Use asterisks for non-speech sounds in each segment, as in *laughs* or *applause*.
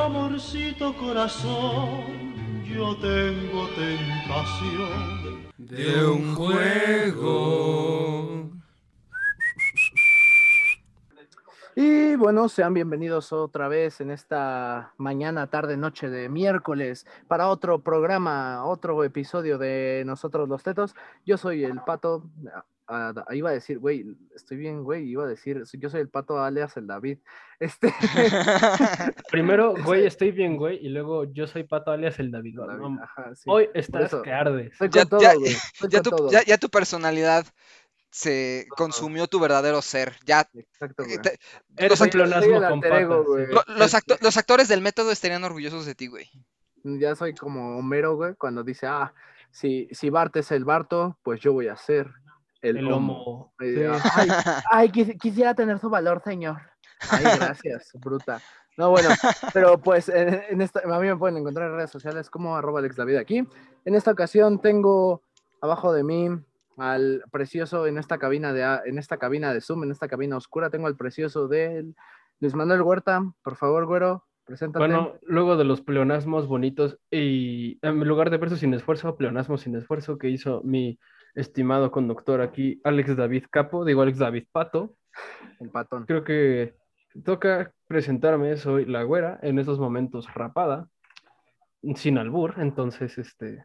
amorcito corazón, yo tengo tentación de un juego. Y bueno, sean bienvenidos otra vez en esta mañana, tarde, noche de miércoles para otro programa, otro episodio de Nosotros los Tetos. Yo soy el Pato, iba a decir, güey, estoy bien, güey, iba a decir, yo soy el Pato alias el David. *laughs* Este... *laughs* Primero, *laughs* güey, estoy bien, güey, y luego yo soy Pato alias el David. Hoy estás que ardes. ya tu personalidad se consumió tu verdadero ser. Ya. Exacto, eh, Eres un con los, los, actores del método estarían orgullosos de ti, güey. Ya soy como Homero, güey, cuando dice, ah, si, si Bart es el Barto, pues yo voy a ser el, homo. Ay, *laughs* quisiera tener su valor, señor. Ay, gracias, bruta. No, bueno, *laughs* pero pues en, esta, a mí me pueden encontrar en redes sociales como arroba Alex David aquí. En esta ocasión tengo abajo de mí al precioso en esta cabina de en esta cabina de Zoom, en esta cabina oscura, tengo al precioso de Luis Manuel Huerta. Por favor, güero, preséntate. Bueno, luego de los pleonasmos bonitos y en lugar de verso sin esfuerzo, pleonasmo sin esfuerzo que hizo mi estimado conductor aquí, Alex David Capo, digo Alex David Pato. El patón. Creo que toca presentarme, soy la güera, en estos momentos rapada, sin albur, entonces este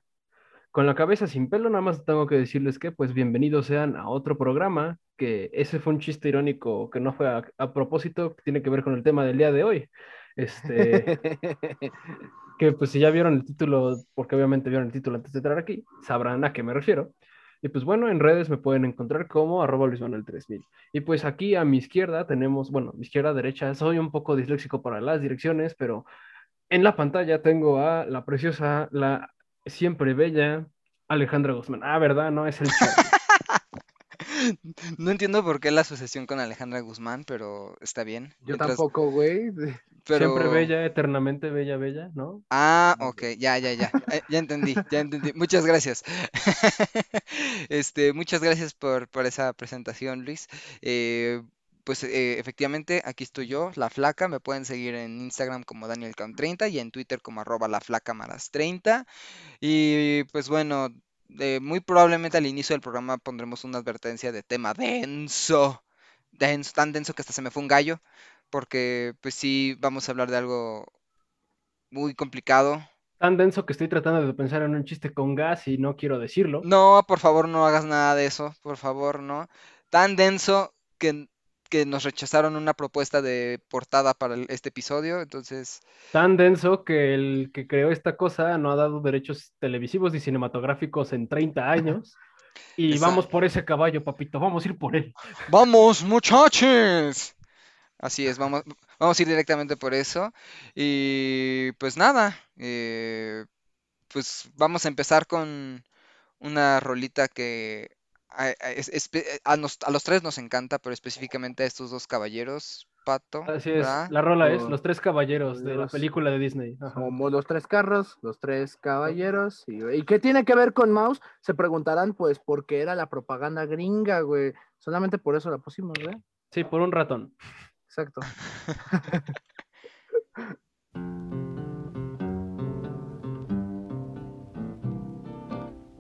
con la cabeza sin pelo, nada más tengo que decirles que, pues, bienvenidos sean a otro programa, que ese fue un chiste irónico que no fue a, propósito, que tiene que ver con el tema del día de hoy. Este, *laughs* que pues si ya vieron el título, porque obviamente vieron el título antes de entrar aquí, sabrán a qué me refiero. Y pues bueno, en redes me pueden encontrar como arroba Luis 3000. Y pues aquí a mi izquierda tenemos, bueno, mi izquierda, derecha, soy un poco disléxico para las direcciones, pero en la pantalla tengo a la preciosa, la siempre bella Alejandra Guzmán. Ah, ¿verdad? No es el *laughs* *laughs* No entiendo por qué la asociación con Alejandra Guzmán, pero está bien. Yo tampoco, güey. Siempre bella, eternamente bella, bella, ¿no? Ah, ok, ya, ya, ya. *laughs* Eh, ya entendí, ya entendí. Muchas gracias. *laughs* este, muchas gracias por, por esa presentación, Luis. Eh, pues eh, efectivamente, aquí estoy yo, La Flaca. Me pueden seguir en Instagram como DanielCam30 y en Twitter como arroba la 30 Y pues bueno, eh, muy probablemente al inicio del programa pondremos una advertencia de tema denso. Denso, tan denso que hasta se me fue un gallo. Porque pues sí, vamos a hablar de algo muy complicado. Tan denso que estoy tratando de pensar en un chiste con gas y no quiero decirlo. No, por favor, no hagas nada de eso. Por favor, no. Tan denso que que nos rechazaron una propuesta de portada para este episodio, entonces... Tan denso que el que creó esta cosa no ha dado derechos televisivos y cinematográficos en 30 años. Y vamos por ese caballo, papito, vamos a ir por él. ¡Vamos, muchachos! Así es, vamos, vamos a ir directamente por eso. Y pues nada, eh, pues vamos a empezar con una rolita que a, los tres nos encanta, pero específicamente a estos dos caballeros, Pato. Así es, la rola es Los Tres Caballeros de la película de Disney. Como los tres carros, los tres caballeros. Y, qué tiene que ver con Mouse? Se preguntarán, pues, porque era la propaganda gringa, güey. Solamente por eso la pusimos, güey. Sí, por un ratón. Exacto. *laughs*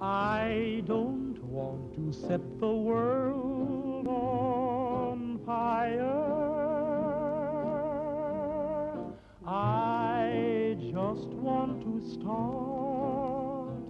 I don't set the world on fire. I just want to start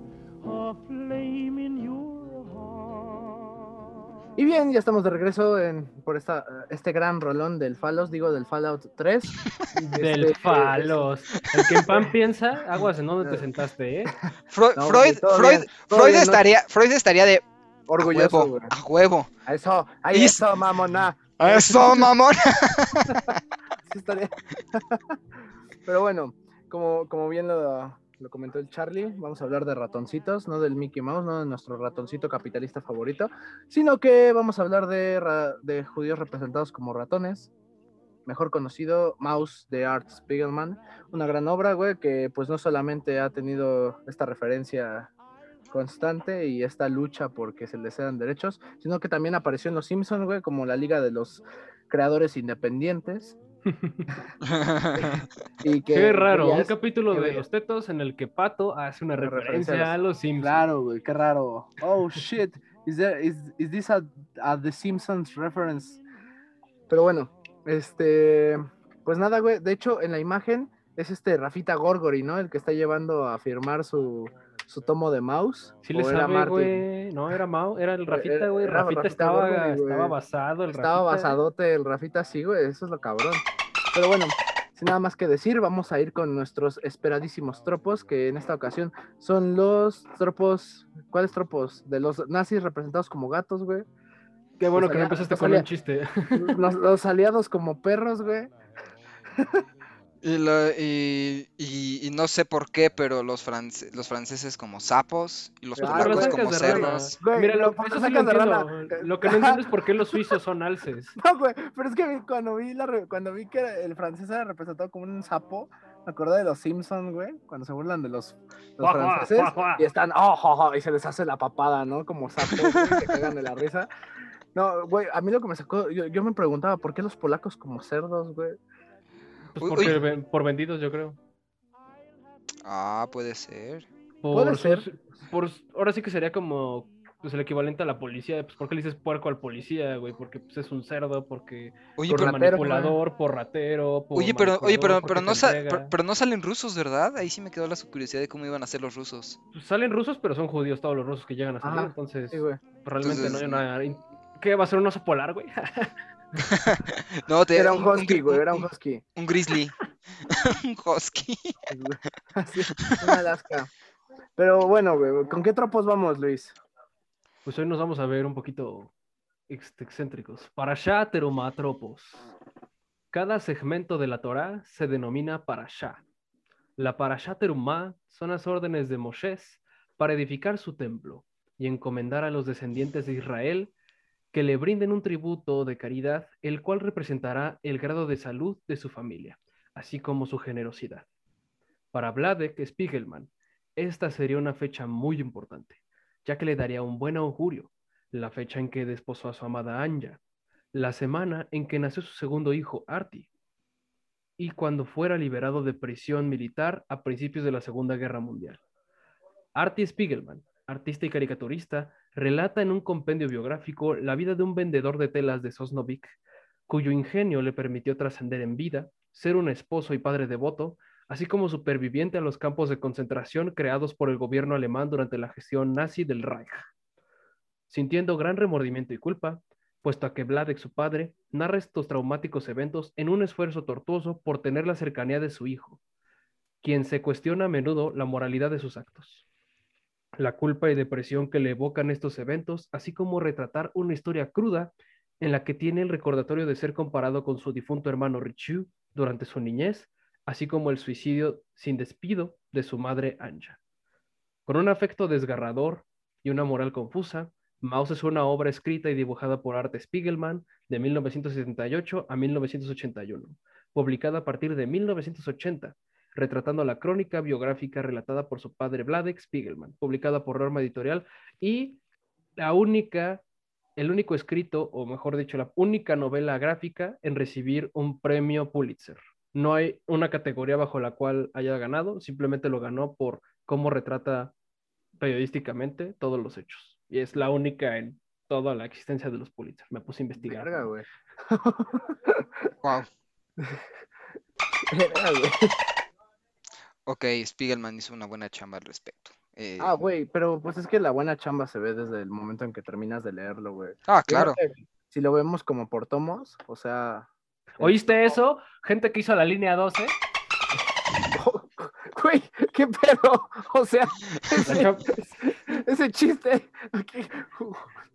a flame in your heart. Y bien, ya estamos de regreso en, por esta, este gran rolón del Falos, digo del Fallout 3. *laughs* del este, Falos. El que en pan piensa, aguas en dónde te sentaste, ¿eh? *laughs* Freud, Freud, Freud, Freud, estaría, Freud estaría de Orgulloso, a huevo, a eso, a eso, mamona. A eso, *laughs* mamona. *laughs* Pero bueno, como, como bien lo, lo, comentó el Charlie, vamos a hablar de ratoncitos, no del Mickey Mouse, no de nuestro ratoncito capitalista favorito, sino que vamos a hablar de, de judíos representados como ratones, mejor conocido Mouse de Art Spiegelman, una gran obra, güey, que pues no solamente ha tenido esta referencia constante y esta lucha porque se les sean derechos, sino que también apareció en Los Simpsons, güey, como la Liga de los Creadores Independientes. *laughs* y que, Qué raro, un es- capítulo de los tetos en el que Pato hace una Una referencia referencia a los Simpsons. Claro, güey, qué raro. Oh, shit. Is, there, is, is this a, a The Simpsons reference? Pero bueno, este... Pues nada, güey. De hecho, en la imagen es este Rafita Gorgori, ¿no? El que está llevando a firmar su, su tomo de mouse. Sí le ¿O era sabe, güey. No, era Mao, era el *laughs* Rafita, güey. Rafita, Rafita estaba, estaba basado, el Estaba Rafita. basadote el Rafita, sí, güey, eso es lo cabrón. Pero bueno, sin nada más que decir, vamos a ir con nuestros esperadísimos tropos, que en esta ocasión son los tropos, ¿cuáles tropos? De los nazis representados como gatos, güey. Qué bueno Los que no empezaste con un chiste. Los, los aliados como perros, güey. *laughs* *laughs* Y, lo- y- y- y no sé por qué, pero los, france- los franceses como sapos y los polacos como cerdos. Güey, Mira, lo- eso sí lo de rana. Lo que no entiendo es por qué los suizos son alces. *laughs* No, güey, pero es que cuando vi, la, re- cuando vi que el francés era representado como un sapo, me acordé de los Simpsons, güey, cuando se burlan de los, los franceses y están, oh, y se les hace la papada, ¿no? Como sapos, güey, que cagan de la risa. No, güey, a mí lo que me sacó, yo, yo me preguntaba, ¿por qué los polacos como cerdos, güey? Pues Uy, porque uy. por vendidos, yo creo. Ah, puede ser. Por Puede ser. por, ahora sí que sería como pues, el equivalente a la policía. Pues, ¿por qué le dices puerco al policía, güey? Porque pues, es un cerdo, porque Oye, por pero, ratero, manipulador, por ratero, por oye, pero, oye, pero, pero, no pero, pero no salen rusos, ¿verdad? Ahí sí me quedó la curiosidad de cómo iban a ser los rusos. Pues, salen rusos, pero son judíos todos los rusos que llegan a salir. Entonces, Sí, güey. realmente no hay una... ¿Qué va a ser un oso polar, güey? *laughs* *laughs* No, te, Era un husky, gri- güey, era un- un husky. un grizzly. *laughs* un husky. *laughs* Así, un Alaska. Pero bueno, güey, ¿con qué tropos vamos, Luis? Pues hoy nos vamos a ver un poquito ex- excéntricos. Parashá terumatropos. Cada segmento de la Torá se denomina Parashá. La Parashá terumá son las órdenes de Mosés para edificar su templo y encomendar a los descendientes de Israel que le brinden un tributo de caridad, el cual representará el grado de salud de su familia, así como su generosidad. Para Vladek Spiegelman, esta sería una fecha muy importante ya que le daría un buen augurio, la fecha en que desposó a su amada Anja, la semana en que nació su segundo hijo, Arti, y cuando fuera liberado de prisión militar a principios de la Segunda Guerra Mundial. Arti Spiegelman, artista y caricaturista, relata en un compendio biográfico la vida de un vendedor de telas de Sosnovik, cuyo ingenio le permitió trascender en vida, ser un esposo y padre devoto, así como superviviente a los campos de concentración creados por el gobierno alemán durante la gestión nazi del Reich. Sintiendo gran remordimiento y culpa, puesto a que Vladek, su padre, narra estos traumáticos eventos en un esfuerzo tortuoso por tener la cercanía de su hijo, quien se cuestiona a menudo la moralidad de sus actos. La culpa y depresión que le evocan estos eventos, así como retratar una historia cruda en la que tiene el recordatorio de ser comparado con su difunto hermano Richu durante su niñez, así como el suicidio sin despido de su madre Anja. Con un afecto desgarrador y una moral confusa, Maus es una obra escrita y dibujada por Art Spiegelman de 1978 a 1981, publicada a partir de 1980, retratando la crónica biográfica relatada por su padre Vladek Spiegelman, publicada por Norma Editorial y la única, el único escrito, o mejor dicho, la única novela gráfica en recibir un premio Pulitzer. No hay una categoría bajo la cual haya ganado, simplemente lo ganó por cómo retrata periodísticamente todos los hechos. Y es la única en toda la existencia de los Pulitzer. Me puse a investigar. Verga, güey. *laughs* Wow. Verga, güey. Ok, Spiegelman hizo una buena chamba al respecto. Eh, Ah, güey, pero pues es que la buena chamba se ve desde el momento en que terminas de leerlo, güey. ah, claro. Si lo vemos como por tomos, o sea... ¿Oíste eso? Gente que hizo la línea 12. *laughs* Güey, ¿qué pedo? O sea, *laughs* ese, chiste. aquí,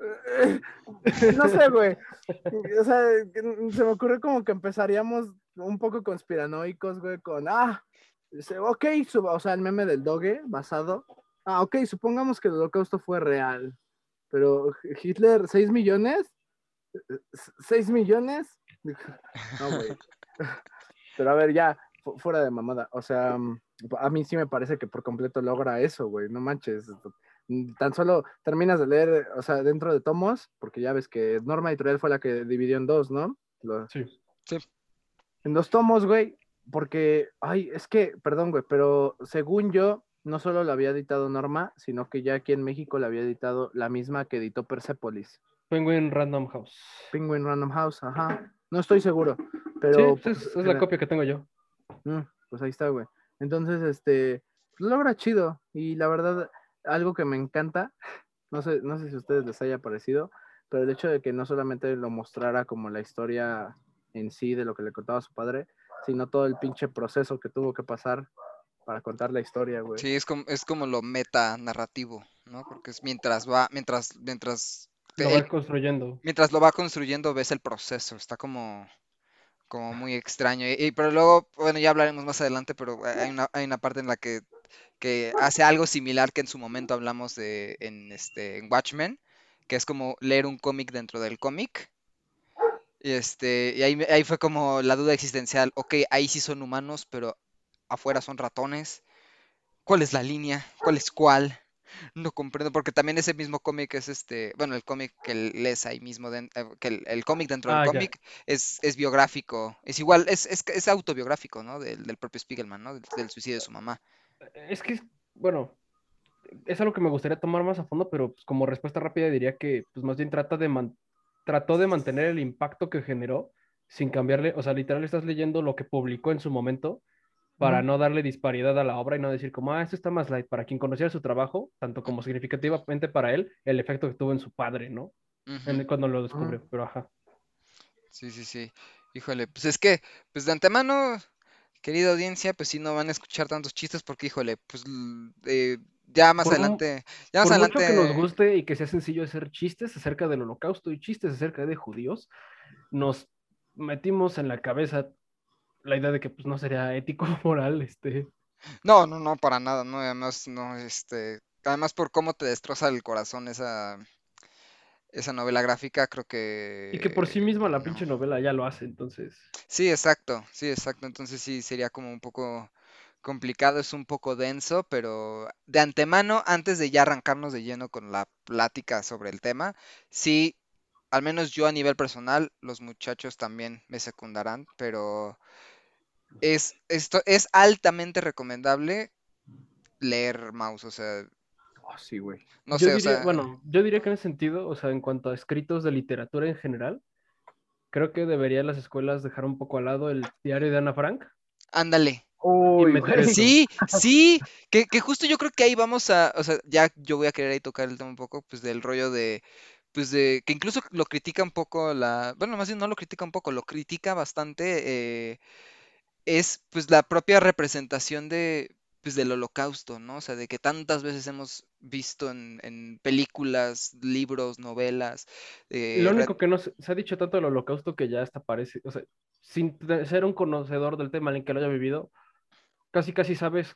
*laughs* No sé, güey. O sea, se me ocurre como que empezaríamos un poco conspiranoicos, güey, con, ah, dice, ok, o sea, el meme del doge basado. Ah, ok, supongamos que el holocausto fue real, pero Hitler, ¿6 millones? ¿6 millones? No, güey. *laughs* Pero a ver, ya, fu- fuera de mamada. O sea, a mí sí me parece que por completo logra eso, güey. No manches. Tan solo terminas de leer, o sea, dentro de tomos, porque ya ves que Norma Editorial fue la que dividió en dos, ¿no? Lo- Sí. En dos tomos, güey, porque, ay, es que, perdón, güey, pero según yo, no solo la había editado Norma, sino que ya aquí en México la había editado la misma que editó Persepolis. Penguin Random House. Penguin Random House, ajá. No estoy seguro, pero... Sí, es, es la copia que tengo yo. Mm, pues ahí está, güey. Entonces, este, logra chido. Y la verdad, algo que me encanta, *laughs* no sé, no sé si a ustedes les haya parecido, pero el hecho de que no solamente lo mostrara como la historia en sí de lo que le contaba su padre, sino todo el pinche proceso que tuvo que pasar para contar la historia, güey. Sí, es como, es como lo meta narrativo, ¿no? Porque es mientras va, mientras, mientras lo va construyendo. mientras lo va construyendo, ves el proceso, está como, como muy extraño. Y, y- pero luego, bueno, ya hablaremos más adelante, pero hay una, hay una parte en la que, que hace algo similar que en su momento hablamos de en este en Watchmen, que es como leer un cómic dentro del cómic. Y este, y ahí, me- ahí fue como la duda existencial, ok, ahí sí son humanos, pero afuera son ratones. ¿Cuál es la línea? ¿Cuál es cuál? No comprendo, porque también ese mismo cómic es este, bueno, el cómic que lees ahí mismo, eh, que el, el cómic dentro del Ah, cómic es, es biográfico, es igual, es, es, es autobiográfico, ¿no? Del, del propio Spiegelman, ¿no? Del, del suicidio de su mamá. Es que, bueno, es algo que me gustaría tomar más a fondo, pero pues, como respuesta rápida diría que pues más bien trata de man- trató de mantener el impacto que generó sin cambiarle, o sea, literal estás leyendo lo que publicó en su momento para no darle disparidad a la obra y no decir como, ah, esto está más light, para quien conociera su trabajo, tanto como significativamente para él, el efecto que tuvo en su padre, ¿no? En- cuando lo descubrió, Ujú. pero ajá. Sí, sí, sí. Híjole, pues es que, pues de antemano, querida audiencia, pues sí no van a escuchar tantos chistes porque, híjole, pues eh, ya más Por adelante, ya más Por mucho que nos guste y que sea sencillo hacer chistes acerca del holocausto y chistes acerca de judíos, nos metimos en la cabeza la idea de que pues no sería ético o moral este. No, no, no, para nada, no, además, no, este, además por cómo te destroza el corazón esa, esa novela gráfica, creo que... y que por sí misma la no. pinche novela ya lo hace, entonces. Sí, exacto, sí, exacto, entonces sí, sería como un poco complicado, es un poco denso, pero de antemano, antes de ya arrancarnos de lleno con la plática sobre el tema, sí, al menos yo a nivel personal, los muchachos también me secundarán, pero es, esto es altamente recomendable leer Mouse, o sea, Oh, sí, güey. no yo sé, o diría, sea, bueno, yo diría que en ese sentido, o sea, en cuanto a escritos de literatura en general, creo que deberían las escuelas dejar un poco al lado el diario de Ana Frank. ándale. Uy. Sí, *laughs* sí, que, que justo yo creo que ahí vamos a, o sea, ya yo voy a querer ahí tocar el tema un poco, pues del rollo de, pues de, que incluso lo critica un poco la, bueno, más bien no lo critica un poco, lo critica bastante, eh, es pues la propia representación de, pues del holocausto, ¿no? O sea, de que tantas veces hemos visto en, en películas, libros, novelas, eh, Lo único que no se, se ha dicho tanto del holocausto que ya hasta parece, o sea, sin ser un conocedor del tema en el que lo haya vivido, casi casi sabes,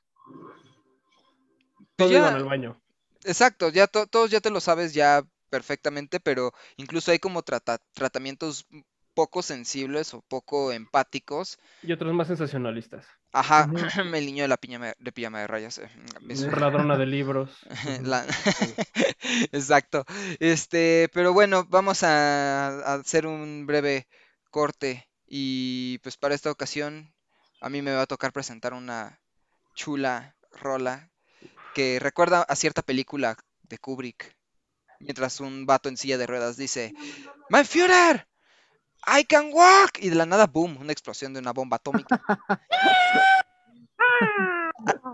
todos iban ya- al baño. Exacto, ya to- todos ya te lo sabes ya perfectamente, pero incluso hay como trata- tratamientos poco sensibles o poco empáticos. Y otros más sensacionalistas. Ajá, *laughs* el niño de la piñama- de pijama de rayas. eh, me suena. Ladrona de libros. *laughs* La- *laughs* Exacto. Este, pero bueno, vamos a, a hacer un breve corte y pues para esta ocasión a mí me va a tocar presentar una chula rola que recuerda a cierta película de Kubrick, mientras un vato en silla de ruedas dice, ¡My Führer! ¡I can walk! Y de la nada, boom, una explosión de una bomba atómica. *laughs*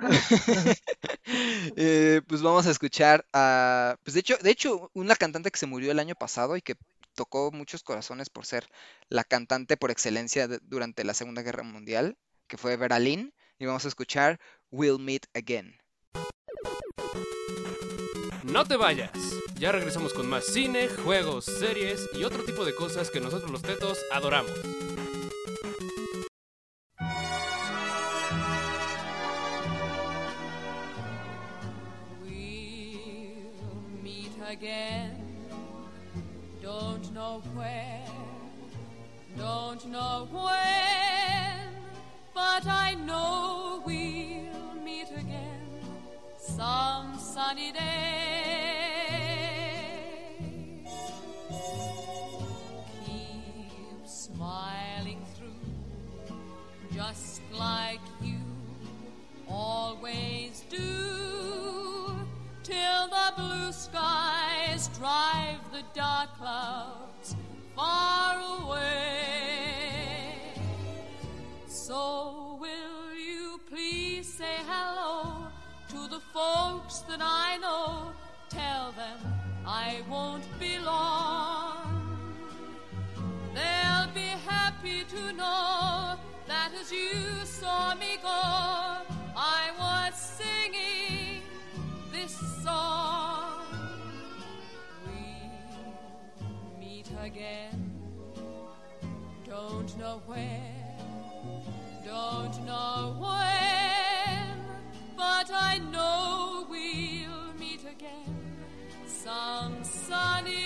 *laughs* Eh, pues vamos a escuchar a, pues de hecho, de hecho, una cantante que se murió el año pasado y que tocó muchos corazones por ser la cantante por excelencia de- durante la Segunda Guerra Mundial, que fue Vera Lynn, y vamos a escuchar We'll Meet Again. No te vayas. Ya regresamos con más cine, juegos, series y otro tipo de cosas que nosotros los tetos adoramos. We'll meet again. Don't know where, don't know when, sunny day. I won't be long. They'll be happy to know that as you saw me go, I was singing this song. We'll meet again. Don't know where, don't know when, but I know we'll meet again some sun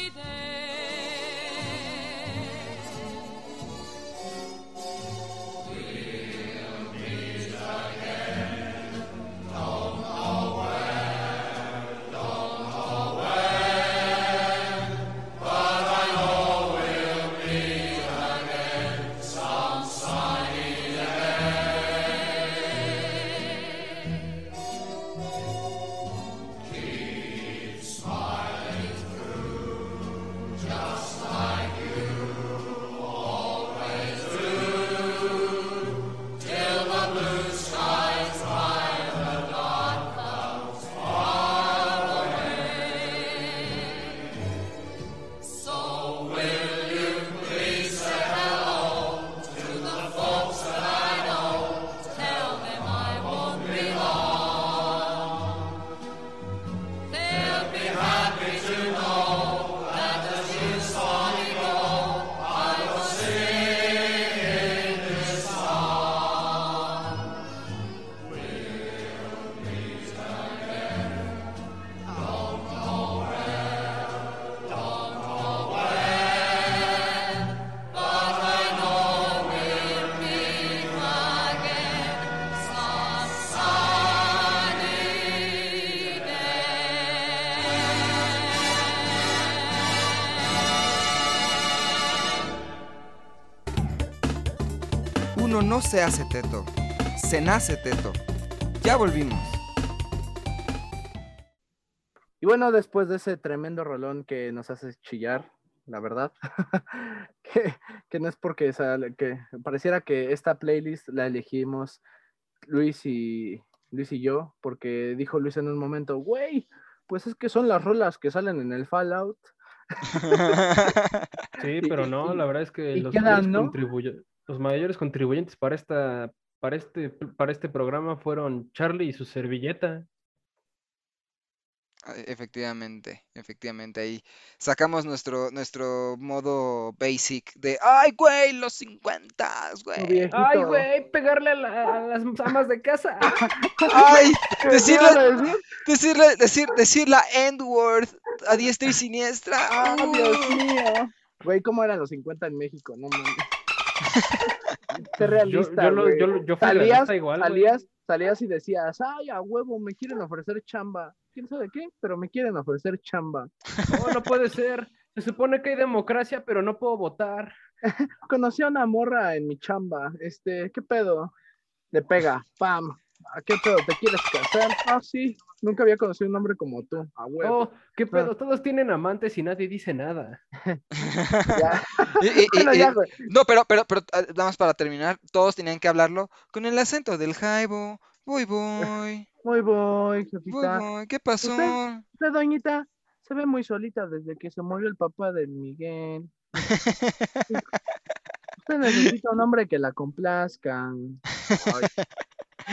no se hace teto, se nace teto. Ya volvimos. Y bueno, después de ese tremendo rolón que nos hace chillar, la verdad, *laughs* que, que no es porque sale- que pareciera que esta playlist la elegimos Luis y Luis y yo, porque dijo Luis en un momento, güey, pues es que son las rolas que salen en el Fallout. *laughs* Sí, pero no, la verdad es que los, quedan, ¿no? contribuye- los mayores contribuyentes para esta, para este, para este programa fueron Charlie y su servilleta. Ah, Efectivamente, efectivamente, ahí sacamos nuestro, nuestro modo basic de, ay, güey, los 50, No, güey. Ay, güey, pegarle a, la- a las amas de casa. *laughs* Ay, ¿Qué decirle, decirle, decir, decir la end word a diestra y siniestra. Ah, Dios Uh. mío. Güey, ¿cómo eran los 50 en México? No mames. Sé realista, yo, lo- güey. yo, lo- yo fui salías, güey. salías, salías y decías, ay, a huevo, me quieren ofrecer chamba. ¿Quién sabe qué? Pero me quieren ofrecer chamba. No, no puede ser. Se supone que hay democracia, pero no puedo votar. *laughs* Conocí a una morra en mi chamba. Este, ¿qué pedo? Le pega, pam. ¿A qué pedo? ¿Te quieres casar? Ah, sí. Nunca había conocido un hombre como tú. A huevo. Oh, qué pedo, todos tienen amantes y nadie dice nada. Ya. *laughs* Y- y- y- Bueno, y- ya, güey. no, pero, pero, pero, ah, nada más para terminar, todos tenían que hablarlo con el acento del jaibo. Voy, voy, voy, voy, jefita. voy. ¿Qué pasó? Usted, doñita, se ve muy solita desde que se murió el papá del Miguel. *laughs* Usted necesita un hombre que la complazca. Ay,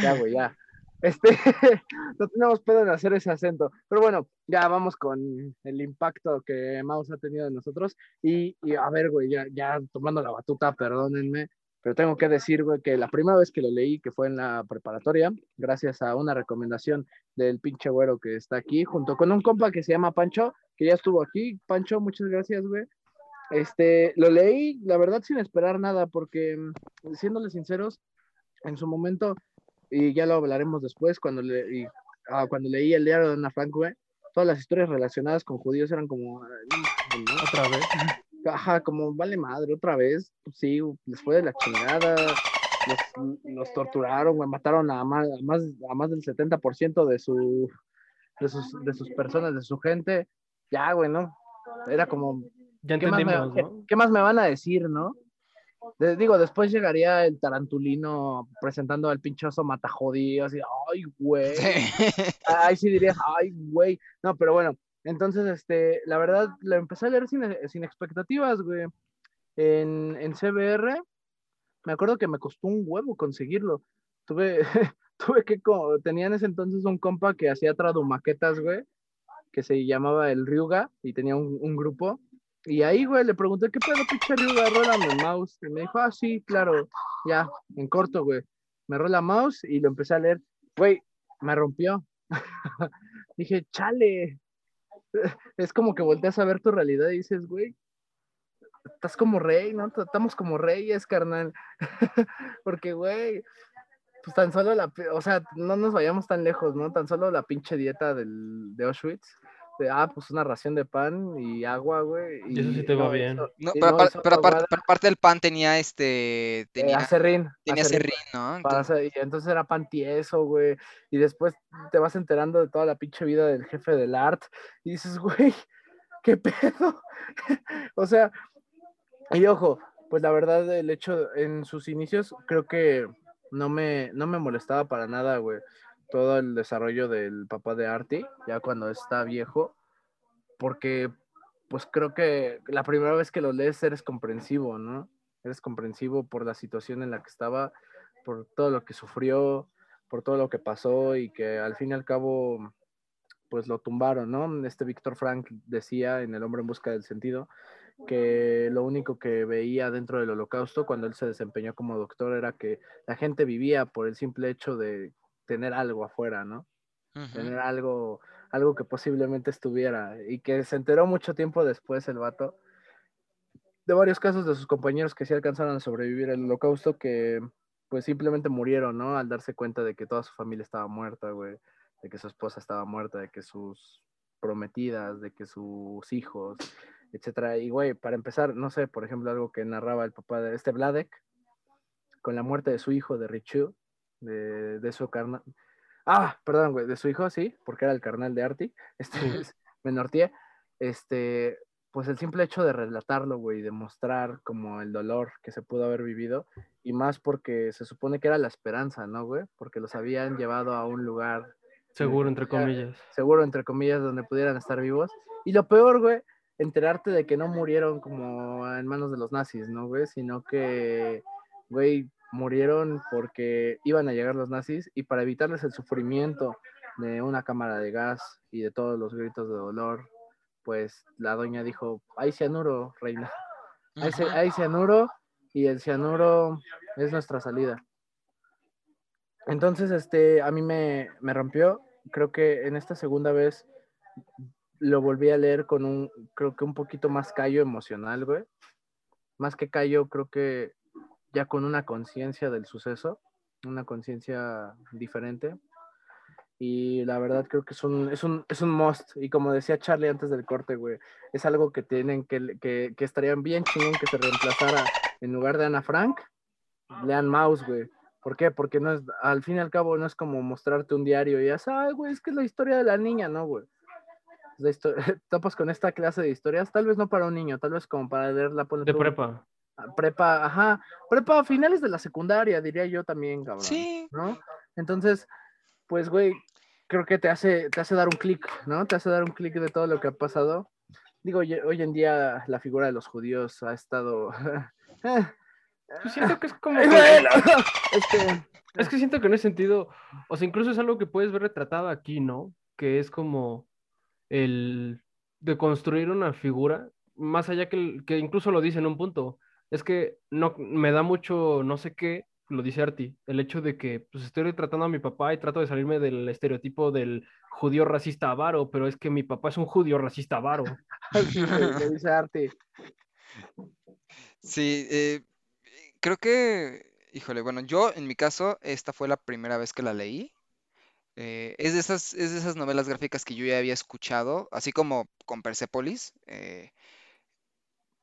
ya, güey, ya. Este, *laughs* no tenemos pedo en hacer ese acento. Pero bueno, ya vamos con el impacto que Mouse ha tenido en nosotros. Y, y a ver, güey, ya, ya tomando la batuta, perdónenme. Pero tengo que decir, güey, que la primera vez que lo leí, que fue en la preparatoria, gracias a una recomendación del pinche güero que está aquí, junto con un compa que se llama Pancho, que ya estuvo aquí. Pancho, muchas gracias, güey. Este, lo leí, la verdad, sin esperar nada, porque, siéndoles sinceros, en su momento, y ya lo hablaremos después, cuando, le, y, ah, cuando leí el diario de Ana Frank, güey, todas las historias relacionadas con judíos eran como, "Ay, no mames, ¿no?". Otra vez. Ajá, como vale madre, otra vez. Pues sí, les fue de la chingada. Los, los torturaron, güey. Mataron a más, a más, a más del 70% de su, de sus, de sus personas, de su gente, ya, güey, ¿no? Era como, Ya ¿qué más, qué más me van a decir, no? De- digo, después llegaría el tarantulino presentando al pinchoso matajodío, así, ay, güey. Sí. Ahí sí dirías, ay, güey. No, pero bueno, entonces, este, la verdad, lo empecé a leer sin, sin expectativas, güey. En, en CBR, me acuerdo que me costó un huevo conseguirlo. Tuve, *laughs* tuve que, co- tenía en ese entonces un compa que hacía tradumaquetas, güey, que se llamaba el Ryuga y tenía un, un grupo. Y ahí, güey, le pregunté, ¿qué pedo, pinche Ryuga? Rólame el mouse. Y me dijo, ah, sí, claro, ya, en corto, güey. Me rola mouse y lo empecé a leer. Güey, me rompió. *laughs* Dije, chale. *laughs* Es como que volteas a ver tu realidad y dices, güey, estás como rey, ¿no? Estamos como reyes, carnal. *laughs* Porque, güey, pues tan solo la, o sea, no nos vayamos tan lejos, ¿no? Tan solo la pinche dieta del, de Auschwitz. De, ah, pues una ración de pan y agua, güey. Y eso sí te va no, bien. eso- No, y pero, no pero aparte, pero aparte del pan tenía este, eh, tenía, acerrín, tenía acerrín serrín, ¿no? Entonces, hacer- y entonces era pan tieso, güey. Y después te vas enterando de toda la pinche vida del jefe del art. Y dices, *laughs* güey, ¿qué pedo? *laughs* o sea, y ojo, pues la verdad, el hecho en sus inicios, creo que no me, no me molestaba para nada, güey. Todo el desarrollo del papá de Artie, ya cuando está viejo, porque pues creo que la primera vez que lo lees eres comprensivo, ¿no? Eres comprensivo por la situación en la que estaba, por todo lo que sufrió, por todo lo que pasó y que al fin y al cabo pues lo tumbaron, ¿no? Este Víctor Frank decía en El hombre en busca del sentido que lo único que veía dentro del holocausto cuando él se desempeñó como doctor era que la gente vivía por el simple hecho de tener algo afuera, ¿no? tener algo, algo que posiblemente estuviera y que se enteró mucho tiempo después el vato de varios casos de sus compañeros que sí alcanzaron a sobrevivir al holocausto que pues simplemente murieron, ¿no? Al darse cuenta de que toda su familia estaba muerta, güey, de que su esposa estaba muerta, de que sus prometidas, de que sus hijos, etcétera. Y güey, para empezar, no sé, por ejemplo, algo que narraba el papá de este Vladek con la muerte de su hijo, de Richu, de, de su carnal. Ah, perdón, güey, de su hijo, sí, porque era el carnal de Artie, *laughs* este, me norteé, este, pues el simple hecho de relatarlo, güey, de mostrar como el dolor que se pudo haber vivido, y más porque se supone que era la esperanza, ¿no, güey? Porque los habían llevado a un lugar Seguro, entre comillas. seguro, entre comillas, donde pudieran estar vivos. Y lo peor, güey, enterarte de que no murieron como en manos de los nazis, ¿no, güey? Sino que, güey, murieron porque iban a llegar los nazis y para evitarles el sufrimiento de una cámara de gas y de todos los gritos de dolor, pues la doña dijo, hay cianuro, reina. Hay, cianuro y el cianuro es nuestra salida. Entonces, este, a mí me, me rompió. Creo que en esta segunda vez lo volví a leer con un, creo que un poquito más callo emocional, güey. Más que callo, creo que ya con una conciencia del suceso, una conciencia diferente. Y la verdad creo que es un, es un, es un must. Y como decía Charlie antes del corte, güey, es algo que tienen que, que, que estarían bien chingón que se reemplazara en lugar de Ana Frank, lean Mouse, güey. ¿Por qué? Porque no es, al fin y al cabo no es como mostrarte un diario y ya ay, güey, es que es la historia de la niña, ¿no, güey? *laughs* Topas con esta clase de historias, tal vez no para un niño, tal vez como para leerla, ponle De tú, prepa. Prepa, ajá, prepa a finales de la secundaria, diría yo también, cabrón. Sí, ¿no? Entonces, pues, güey, creo que te hace, te hace dar un clic, ¿no? Te hace dar un clic de todo lo que ha pasado. Digo, hoy, en día la figura de los judíos ha estado... *laughs* eh, Pues siento que es como este, Es que siento que en ese sentido, o sea, incluso es algo que puedes ver retratado aquí, ¿no? Que es como el de construir una figura, más allá que, el- que incluso lo dice en un punto, es que no me da mucho, no sé qué, lo dice Arti, el hecho de que pues estoy retratando a mi papá y trato de salirme del estereotipo del judío racista avaro, pero es que mi papá es un judío racista avaro. *laughs* le dice Arte. sí, eh, creo que, híjole, bueno, yo en mi caso, esta fue la primera vez que la leí. Eh, es de esas, es de esas novelas gráficas que yo ya había escuchado, así como con Persepolis, eh,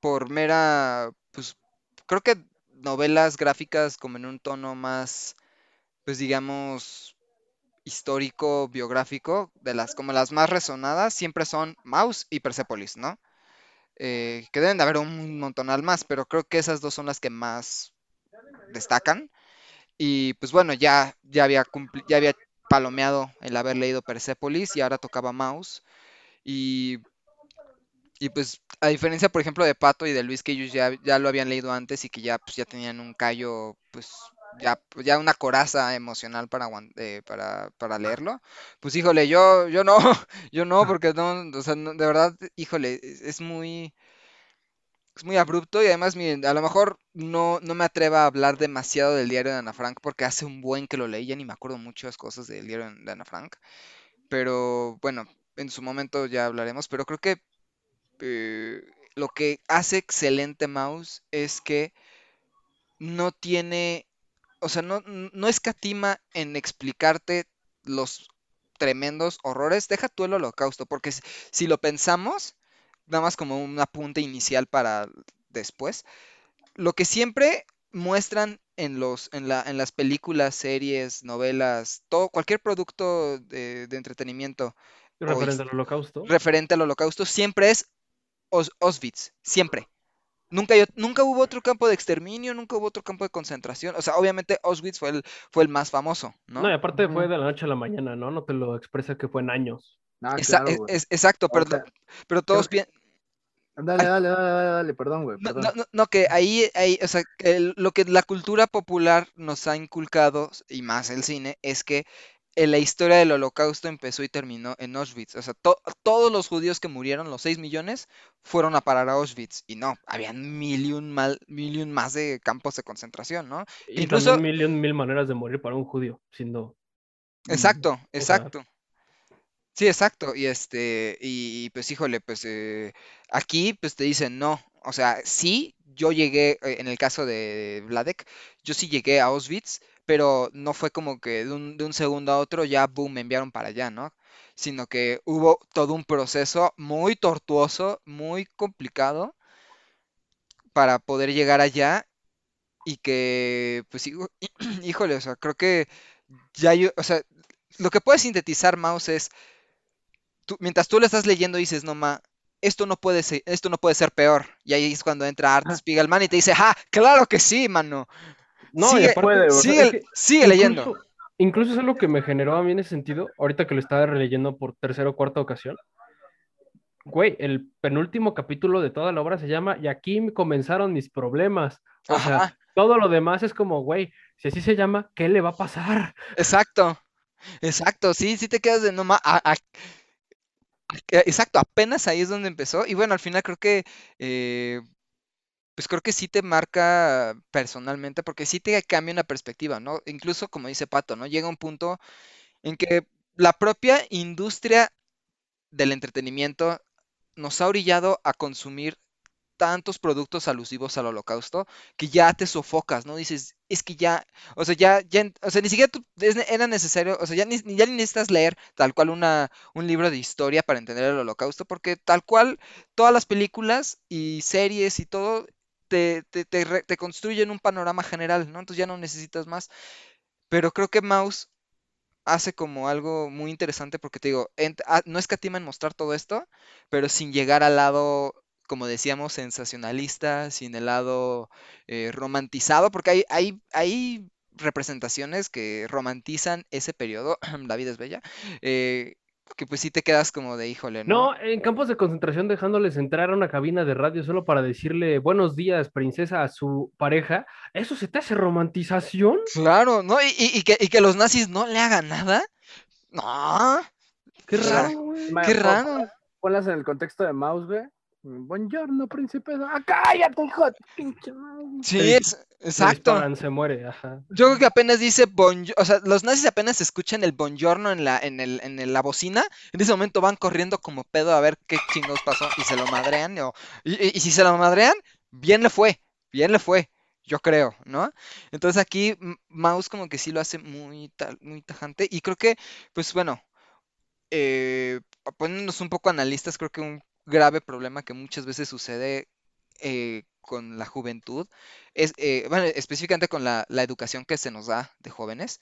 por mera, pues, creo que novelas gráficas como en un tono más, pues digamos, histórico, biográfico, de las como las más resonadas, siempre son Mouse y Persepolis, ¿no? Eh, que deben de haber un montonal más, pero creo que esas dos son las que más destacan. Y pues bueno, ya, ya, había, ya había palomeado el haber leído Persepolis y ahora tocaba Mouse. Y, y pues a diferencia, por ejemplo, de Pato y de Luis, que ellos ya, ya lo habían leído antes y que ya, pues, ya tenían un callo, pues ya, ya una coraza emocional para, eh, para, para leerlo. Pues híjole, yo, yo no, *laughs* yo no, porque no, o sea, de verdad, híjole, es muy es muy abrupto y además, a lo mejor no, no me atreva a hablar demasiado del diario de Ana Frank porque hace un buen que lo leí, ya ni me acuerdo muchas cosas del diario de Ana Frank. Pero bueno, en su momento ya hablaremos, pero creo que eh, lo que hace excelente Mouse es que no tiene, o sea, no, no escatima en explicarte los tremendos horrores. Deja tú el holocausto, porque si lo pensamos, nada más como un apunte inicial para después. Lo que siempre muestran en los en, la, en las películas, series, novelas, todo cualquier producto de, entretenimiento referente al holocausto. Referente al holocausto siempre es Auschwitz, siempre. Nunca, nunca hubo otro campo de exterminio, nunca hubo otro campo de concentración. O sea, obviamente Auschwitz fue el, fue el más famoso, ¿no? No, y aparte fue de la noche a la mañana, ¿no? No te lo expresa que fue en años. Ah, exacto, pero, pero todos piensan... Dale, dale, dale, dale, perdón, güey. No, no, no, que ahí, ahí, o sea, lo que la cultura popular nos ha inculcado, y más el cine, es que la historia del holocausto empezó y terminó en Auschwitz. O sea, todos los judíos que murieron, los 6 millones, fueron a parar a Auschwitz. Y no, habían mil y un, mal, mil más de campos de concentración, ¿no? Y Incluso... mil y un mil maneras de morir para un judío, siendo... Exacto, exacto. Sí, exacto. Y este, y pues híjole, pues eh, aquí pues te dicen no. O sea, sí, yo llegué, eh, en el caso de Vladek, yo sí llegué a Auschwitz, pero no fue como que de un, de un segundo a otro ya, boom, me enviaron para allá, ¿no? Sino que hubo todo un proceso muy tortuoso, muy complicado para poder llegar allá y que, pues, *clears throat* híjole, o sea, creo que ya yo, o sea, lo que puede sintetizar Mouse es mientras tú le estás leyendo dices, no ma, esto no puede ser, esto no puede ser peor. Y ahí es cuando entra Art Spiegelman y te dice, ah, claro que sí, mano. No, sigue, puede, sigue, leyendo. Incluso es algo que me generó a mí en ese sentido, ahorita que lo estaba releyendo por tercera o cuarta ocasión. Güey, el penúltimo capítulo de toda la obra se llama Y aquí comenzaron mis problemas. O sea, todo lo demás es como, güey, si así se llama, ¿qué le va a pasar? Exacto. Exacto, sí, sí te quedas de no ma, Exacto, apenas ahí es donde empezó. Y bueno, al final creo que, eh, pues creo que sí te marca personalmente, porque sí te cambia una perspectiva, ¿no? Incluso como dice Pato, ¿no? Llega un punto en que la propia industria del entretenimiento nos ha orillado a consumir tantos productos alusivos al holocausto que ya te sofocas, ¿no? Dices, es que ya, o sea, ya, ya o sea, ni siquiera era necesario, o sea, ya ni, ya ni necesitas leer tal cual una, un libro de historia para entender el holocausto, porque tal cual todas las películas y series y todo te, te, te, construyen un panorama general, ¿no? Entonces ya no necesitas más. Pero creo que Mouse hace como algo muy interesante porque te digo, ah, no escatima en mostrar todo esto, pero sin llegar al lado como decíamos, sensacionalista, sin el lado eh, romantizado, porque hay, hay, hay representaciones que romantizan ese periodo, *clears throat* la vida es bella, eh, que pues sí te quedas como de híjole, ¿no? No, en campos de concentración dejándoles entrar a una cabina de radio solo para decirle buenos días, princesa, a su pareja, ¿eso se te hace romantización? Claro, ¿no? Y, que, y que los nazis no le hagan nada. No. Qué raro, Qué raro. Ponlas en el contexto de Mouse, güey. Buongiorno, príncipe. ¡Ah, cállate, hijo! Pinche Sí, exacto. Se muere, ajá. Yo creo que apenas dice bonjour, o sea, los nazis apenas escuchan el buongiorno en la, en el, en la bocina, en ese momento van corriendo como pedo a ver qué chingos pasó y se lo madrean, y, si se lo madrean, bien le fue, bien le fue, yo creo, ¿no? Entonces aquí Mouse como que sí lo hace muy, muy tajante, y creo que, pues bueno, eh, poniéndonos un poco analistas, creo que un grave problema que muchas veces sucede eh, con la juventud, es, eh, bueno, específicamente con la, educación que se nos da de jóvenes,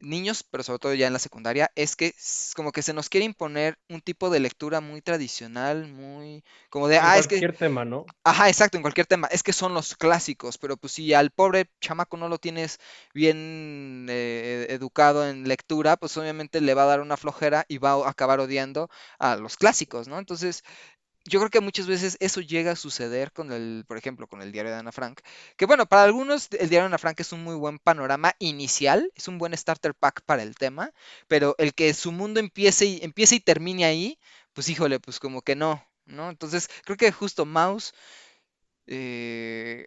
niños, pero sobre todo ya en la secundaria, es que como que se nos quiere imponer un tipo de lectura muy tradicional, muy como de, En ah, es que, cualquier tema, ¿no? ajá, exacto, en cualquier tema, es que son los clásicos, pero pues si al pobre chamaco no lo tienes bien eh, educado en lectura, pues obviamente le va a dar una flojera y va a acabar odiando a los clásicos, ¿no? Entonces, yo creo que muchas veces eso llega a suceder con el, por ejemplo, con el diario de Ana Frank, que bueno, para algunos el diario de Ana Frank es un muy buen panorama inicial, es un buen starter pack para el tema, pero el que su mundo empiece y, empiece y termine ahí, pues híjole, pues como que no, ¿no? Entonces, creo que justo Mouse, eh,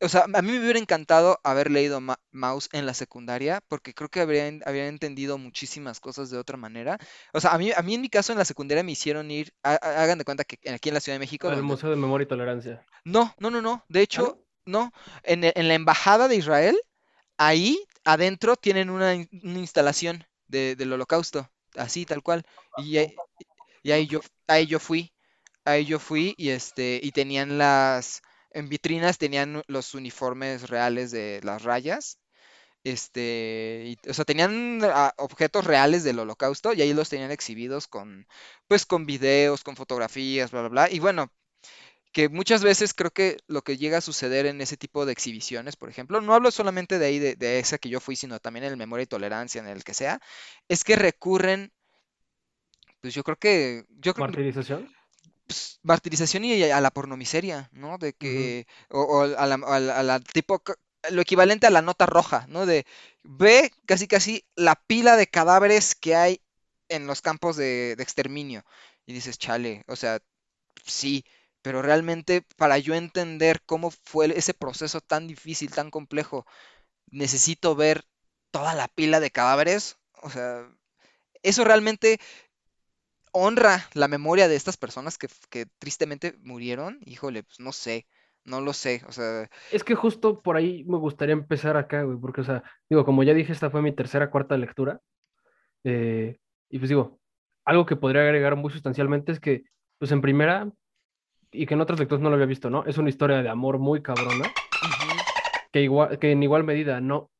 o sea, a mí me hubiera encantado haber leído Ma- Mouse en la secundaria, porque creo que habría, habría entendido muchísimas cosas de otra manera. O sea, a mí, a mí en mi caso en la secundaria me hicieron ir, ha- hagan de cuenta que aquí en la Ciudad de México, Al donde... Museo de Memoria y Tolerancia. No, no, no, no. De hecho, no. En, en la Embajada de Israel, ahí adentro tienen una, in- una instalación de- del Holocausto, así, tal cual. Y, ahí- y ahí yo, ahí yo fui, ahí yo fui y este, y tenían las, en vitrinas tenían los uniformes reales de las rayas. Este, y- o sea, tenían ah, objetos reales del holocausto y ahí los tenían exhibidos con, pues, con videos, con fotografías, bla, bla, bla. Y bueno, que muchas veces creo que lo que llega a suceder en ese tipo de exhibiciones, por ejemplo, no hablo solamente de ahí, de, de esa que yo fui, sino también en el Memoria y Tolerancia, en el que sea, es que recurren, pues yo creo que, yo Martirización. Pues, martirización y a la pornomiseria, ¿no? De que, o, o a la, a la- a la tipo, lo equivalente a la nota roja, ¿no? De ve casi casi la pila de cadáveres que hay en los campos de, de exterminio. Y dices, chale, o sea, sí, pero realmente para yo entender cómo fue ese proceso tan difícil, tan complejo, necesito ver toda la pila de cadáveres. O sea, eso realmente honra la memoria de estas personas que, que tristemente murieron. Híjole, pues no sé, no lo sé. O sea, Es que justo por ahí me gustaría empezar acá, güey, porque, o sea, digo, como ya dije, esta fue mi tercera, cuarta lectura. eh, y pues digo, algo que podría agregar muy sustancialmente es que, pues en primera, y que en otras lecturas no lo había visto, ¿no? Es una historia de amor muy cabrona, que, igual, que en igual medida, no.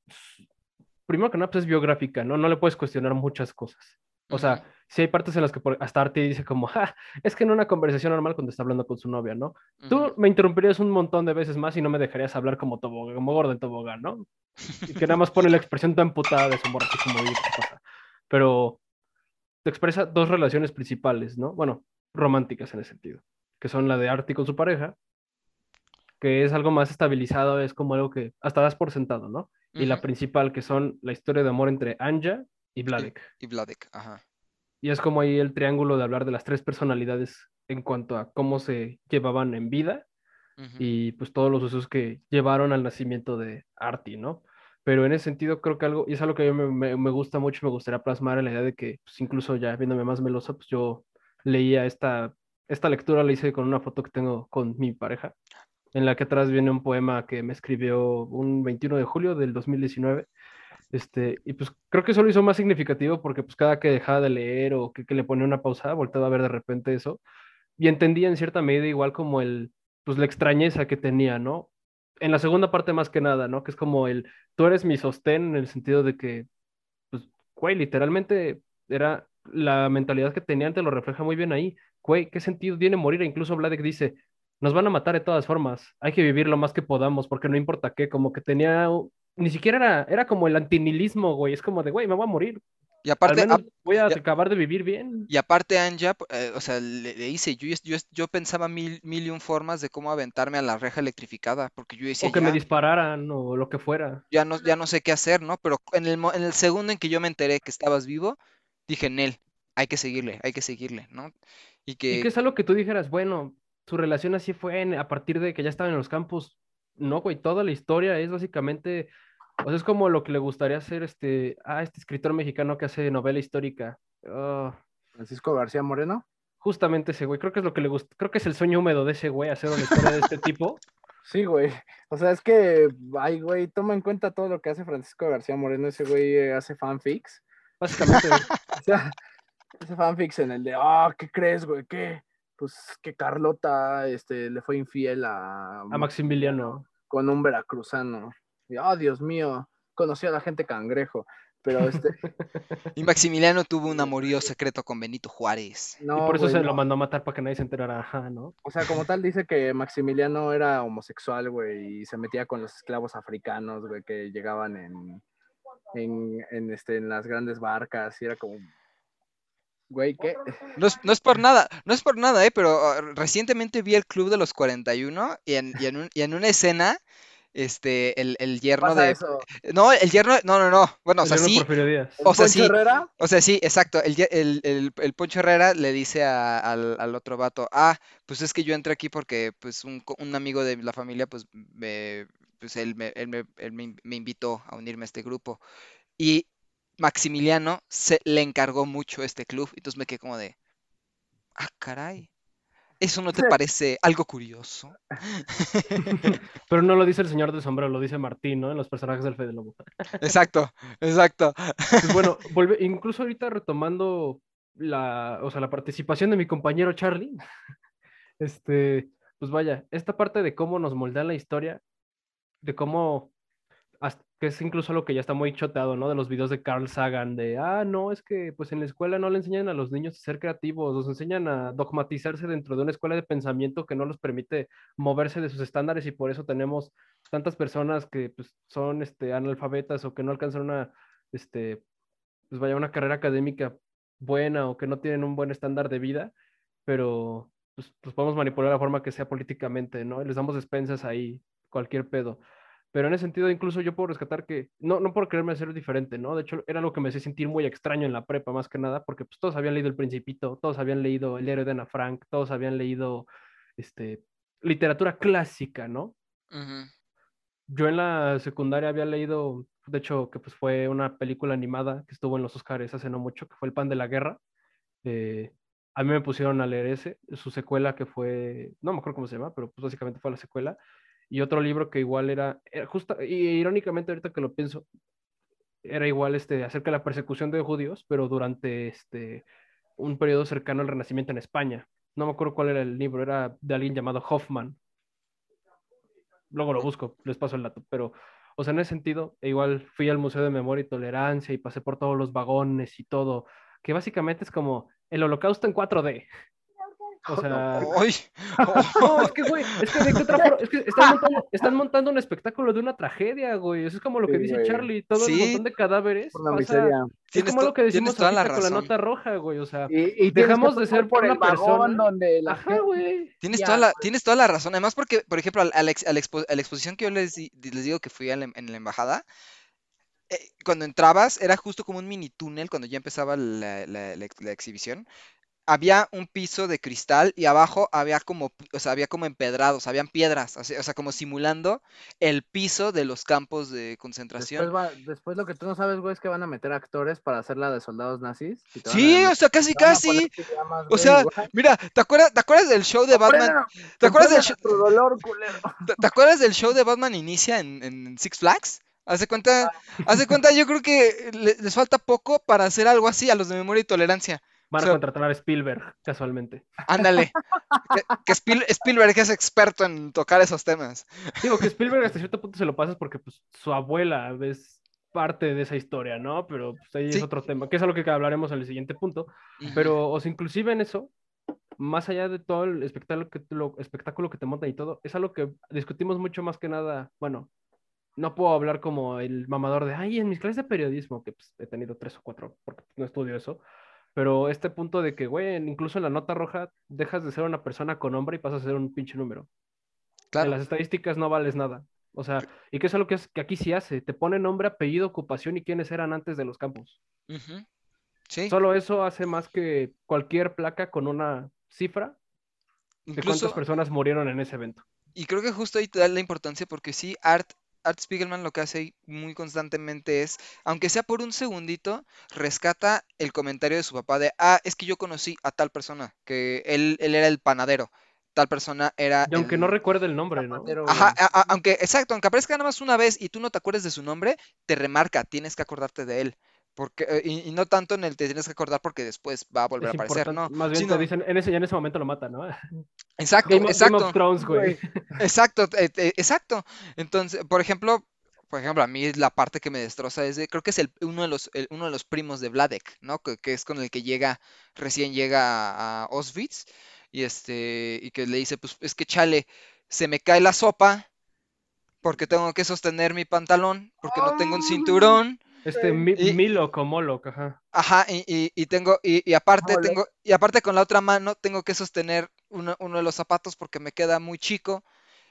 Primero que nada, pues es biográfica, ¿no? No le puedes cuestionar muchas cosas. O sea, sí hay partes en las que hasta Arte dice como, ja, es que en una conversación normal cuando está hablando con su novia, ¿no? Tú ujú. me interrumpirías un montón de veces más y no me dejarías hablar como tobogán, como gordo en tobogán, ¿no? Y que nada más pone la *laughs* expresión tan putada de su amor, así como, oye, ¿qué pasa? Pero te expresa dos relaciones principales, ¿no? Bueno, románticas en ese sentido, que son la de Artie con su pareja, que es algo más estabilizado, es como algo que hasta das por sentado, ¿no? Y la principal, que son la historia de amor entre Anja y Vladek. Y Vladek, ajá. Y es como ahí el triángulo de hablar de las tres personalidades en cuanto a cómo se llevaban en vida y pues todos los usos que llevaron al nacimiento de Artie, ¿no? Pero en ese sentido creo que algo, y es algo que a mí me, me- me gusta mucho me gustaría plasmar en la idea de que pues, incluso ya viéndome más melosa, pues yo leía esta, esta lectura, la hice con una foto que tengo con mi pareja, en la que atrás viene un poema que me escribió un 21 de julio del 2019. Este, y pues creo que eso lo hizo más significativo porque pues cada que dejaba de leer o que, le ponía una pausa, volteaba a ver de repente eso y entendía en cierta medida igual como el, pues la extrañeza que tenía, ¿no? En la segunda parte más que nada, ¿no? Que es como el, tú eres mi sostén en el sentido de que, pues, güey, literalmente era la mentalidad que tenían, te lo refleja muy bien ahí. Güey, ¿qué sentido tiene morir? E incluso Vladek dice, nos van a matar de todas formas, hay que vivir lo más que podamos, porque no importa qué, como que tenía, ni siquiera era, era como el antinihilismo, güey, es como de, güey, me voy a morir, Y al aparte, menos ap- voy a y- acabar de vivir bien. y aparte Anja, eh, o sea, le, le hice, yo, yo, yo pensaba mil, mil y un formas de cómo aventarme a la reja electrificada, porque yo decía, O que me dispararan o lo que fuera. ya no, ya no sé qué hacer, ¿no? Pero en el, en el segundo en que yo me enteré que estabas vivo, dije, Nel, hay que seguirle, hay que seguirle, ¿no? Y Y que que, es algo que tú dijeras, bueno, su relación así fue en- a partir de que ya estaban en los campos. No, güey, toda la historia es básicamente, o sea, es como lo que le gustaría hacer este, a este escritor mexicano que hace novela histórica. Ah, Francisco García Moreno. justamente ese güey, creo que es lo que le gusta, creo que es el sueño húmedo de ese güey, hacer una historia de este tipo. *laughs* Sí, güey. O sea, es que, ay, güey, toma en cuenta todo lo que hace Francisco García Moreno. Ese güey eh, hace fanfics. Básicamente, güey. *laughs* O sea, hace fanfics en el de, ah, ¿qué crees, güey? ¿Qué? Pues que Carlota este, le fue infiel a, a Maximiliano. Con un veracruzano. Y, oh, Dios mío. conoció a la gente cangrejo. Pero este, *laughs* Y Maximiliano tuvo un amorío secreto con Benito Juárez. no, y por eso güey, se no. lo mandó a matar para que nadie se enterara, ajá, ¿no? O sea, como tal dice que Maximiliano era homosexual, güey, y se metía con los esclavos africanos, güey, que llegaban en, en, en, este, en las grandes barcas, y era como, güey, ¿qué? *laughs* No es, no es por nada, no es por nada, ¿eh? Pero ah, recientemente vi el Club de los 41 y en, y en, un- y en una escena, este, el, el yerno de... eso? No, el yerno, no, no, no, bueno, o sea, sí, o sea, ¿Poncho sí, Herrera? o sea, sí, exacto, el, el, el, el Poncho Herrera le dice a- al, al otro vato, ah, pues es que yo entré aquí porque, pues, un, un amigo de la familia, pues, me, pues él, me, él, me, él me me invitó a unirme a este grupo. Y Maximiliano se le encargó mucho este club, entonces me quedé como de, ah, caray, ¿eso no te *laughs* parece algo curioso? *laughs* Pero no lo dice el señor del sombrero, lo dice Martín, ¿no? En los personajes del Fede Lobo. *laughs* Exacto, exacto. Pues bueno, volve- incluso ahorita retomando la, o sea, la participación de mi compañero Charlie, este, pues vaya, esta parte de cómo nos moldea la historia, de cómo, hasta- que es incluso lo que ya está muy choteado, ¿no? De los videos de Carl Sagan, de, ah, no, es que pues en la escuela no le enseñan a los niños a ser creativos, los enseñan a dogmatizarse dentro de una escuela de pensamiento que no los permite moverse de sus estándares y por eso tenemos tantas personas que pues, son este, analfabetas o que no alcanzan una, este, pues vaya, una carrera académica buena o que no tienen un buen estándar de vida, pero pues, pues podemos manipular la forma que sea políticamente, ¿no? Y les damos despensas ahí, cualquier pedo. Pero en ese sentido, incluso yo puedo rescatar que, no, no por quererme hacer diferente, ¿no? De hecho, era lo que me hacía sentir muy extraño en la prepa, más que nada, porque pues todos habían leído El Principito, todos habían leído El héroe de Ana Frank, todos habían leído, este, literatura clásica, ¿no? Yo en la secundaria había leído, de hecho, que pues fue una película animada que estuvo en los Oscars hace no mucho, que fue El pan de la guerra. Eh, a mí me pusieron a leer ese, su secuela que fue, no me acuerdo cómo se llama, pero pues básicamente fue la secuela. Y otro libro que igual era, era justa, y irónicamente ahorita que lo pienso, era igual este, acerca de la persecución de judíos, pero durante este, un periodo cercano al Renacimiento en España. No me acuerdo cuál era el libro, era de alguien llamado Hoffman. Luego lo busco, les paso el dato, pero, o sea, en ese sentido, e igual fui al Museo de Memoria y Tolerancia y pasé por todos los vagones y todo, que básicamente es como el holocausto en 4D. O sea, *laughs* ¡Ay! *laughs* no, es que, güey, es que de qué otra forma, es que están *laughs* montando, están montando un espectáculo de una tragedia, güey. Eso es como lo que Sí, dice güey. Charlie, todo Sí. el montón de cadáveres. Por la pasa- miseria. es Tienes como lo que tienes decimos toda la ahorita con la razón. nota roja, güey. O sea, Y, Dejamos de ser por una persona. donde la ajá, gente... güey. Tienes Ya, toda la, tienes toda la razón. Además, porque, por ejemplo, al- a la, ex- a la expo- a la exposición que yo les, di- les digo que fui a la- en la embajada, eh, cuando entrabas era justo como un mini túnel cuando ya empezaba la, la- la ex- la exhibición. Había un piso de cristal y abajo había como, o sea, había como empedrados, habían piedras, o sea, como simulando el piso de los campos de concentración. Después, va- después lo que tú no sabes, güey, es que van a meter actores para hacer la de soldados nazis. a Sí, o sea, casi, casi. O sea, mira, ¿te acuerdas, ¿te acuerdas del show de Batman? ¿Te acuerdas del show? nuestro dolor, culero. ¿Te, te acuerdas del show de Batman inicia en, en Six Flags? Hace cuenta, hace cuenta, yo creo que le- les falta poco para hacer algo así a los de memoria y tolerancia. Van a So- contratar a Spielberg, casualmente. Ándale. *laughs* Que, que Spiel- Spielberg es experto en tocar esos temas. Digo que Spielberg hasta *laughs* cierto punto se lo pasas porque pues, su abuela es parte de esa historia, ¿no? Pero pues, ahí Sí. es otro tema, que es algo que hablaremos en el siguiente punto. Ujú. Pero, o sea, inclusive en eso, más allá de todo el espectáculo que, lo, espectáculo que te montan y todo, es algo que discutimos mucho más que nada, bueno, no puedo hablar como el mamador de, ay, en mis clases de periodismo, que pues, he tenido tres o cuatro, porque no estudio eso, pero este punto de que, güey, incluso en la nota roja dejas de ser una persona con nombre y pasas a ser un pinche número. En Claro. las estadísticas no vales nada. O sea, y que es algo que, es, que aquí sí hace, te pone nombre, apellido, ocupación y quiénes eran antes de los campos. Sí, Solo eso hace más que cualquier placa con una cifra de cuántas personas murieron en ese evento. y creo que justo ahí te da la importancia porque sí, Art, Art Spiegelman lo que hace muy constantemente es, aunque sea por un segundito, rescata el comentario de su papá de, ah, es que yo conocí a tal persona, que él, él era el panadero, tal persona era Y aunque el- no recuerde el nombre, ¿no? Ajá, güey. a- a- aunque, exacto, aunque aparezca nada más una vez y tú no te acuerdes de su nombre, te remarca, tienes que acordarte de él. Porque, eh, y, y no tanto en el te tienes que acordar porque después va a volver Es a aparecer. ¿no? Más bien te dicen, en ese, ya en ese momento lo matan, ¿no? *laughs* exacto, Game exacto, of Thrones, güey. exacto, eh, eh, exacto. Entonces, por ejemplo, por ejemplo, a mí la parte que me destroza es de, creo que es el, uno de los, el- uno de los primos de Vladek, ¿no? Que, que es con el que llega, recién llega a, a Auschwitz, y este, y que le dice, pues es que chale, se me cae la sopa porque tengo que sostener mi pantalón, porque no tengo un Ay. cinturón, Este mi, Y- Milo Comolo, ajá. ajá, y, y- y tengo, y, y aparte tengo, y aparte con la otra mano tengo que sostener uno, uno de los zapatos porque me queda muy chico,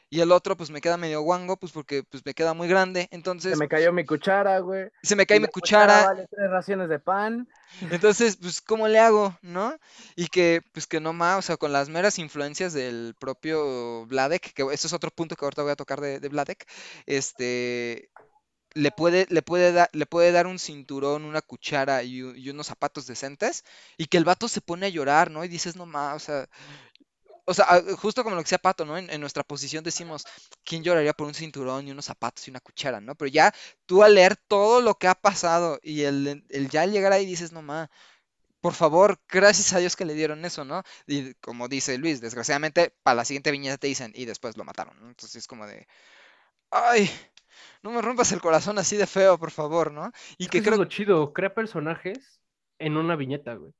y el otro pues me queda medio guango, pues porque pues me queda muy grande, Se entonces me cayó mi cuchara, güey. se me cae mi cuchara, vale tres raciones de pan. Entonces, pues, ¿cómo le hago, no? Y que, pues, que no más, o sea, con las meras influencias del propio Vladek, que eso es otro punto que ahorita voy a tocar de, de Vladek, este, le puede, le puede dar, le puede dar un cinturón, una cuchara y, unos zapatos decentes, y que el vato se pone a llorar, ¿no? Y dices, no más, o sea, o sea, ah, justo como lo que decía Pato, ¿no? En, nuestra posición decimos, ¿quién lloraría por un cinturón y unos zapatos y una cuchara, ¿no? Pero ya tú al leer todo lo que ha pasado y el, el ya llegar ahí dices, no más, por favor, gracias a Dios que le dieron eso, ¿no? Y como dice Luis, desgraciadamente, para la siguiente viñeta te dicen, y después lo mataron, ¿no? Entonces es como de, ay, no me rompas el corazón así de feo, por favor, ¿no? Y Es que creo es lo chido, crea personajes en una viñeta, güey.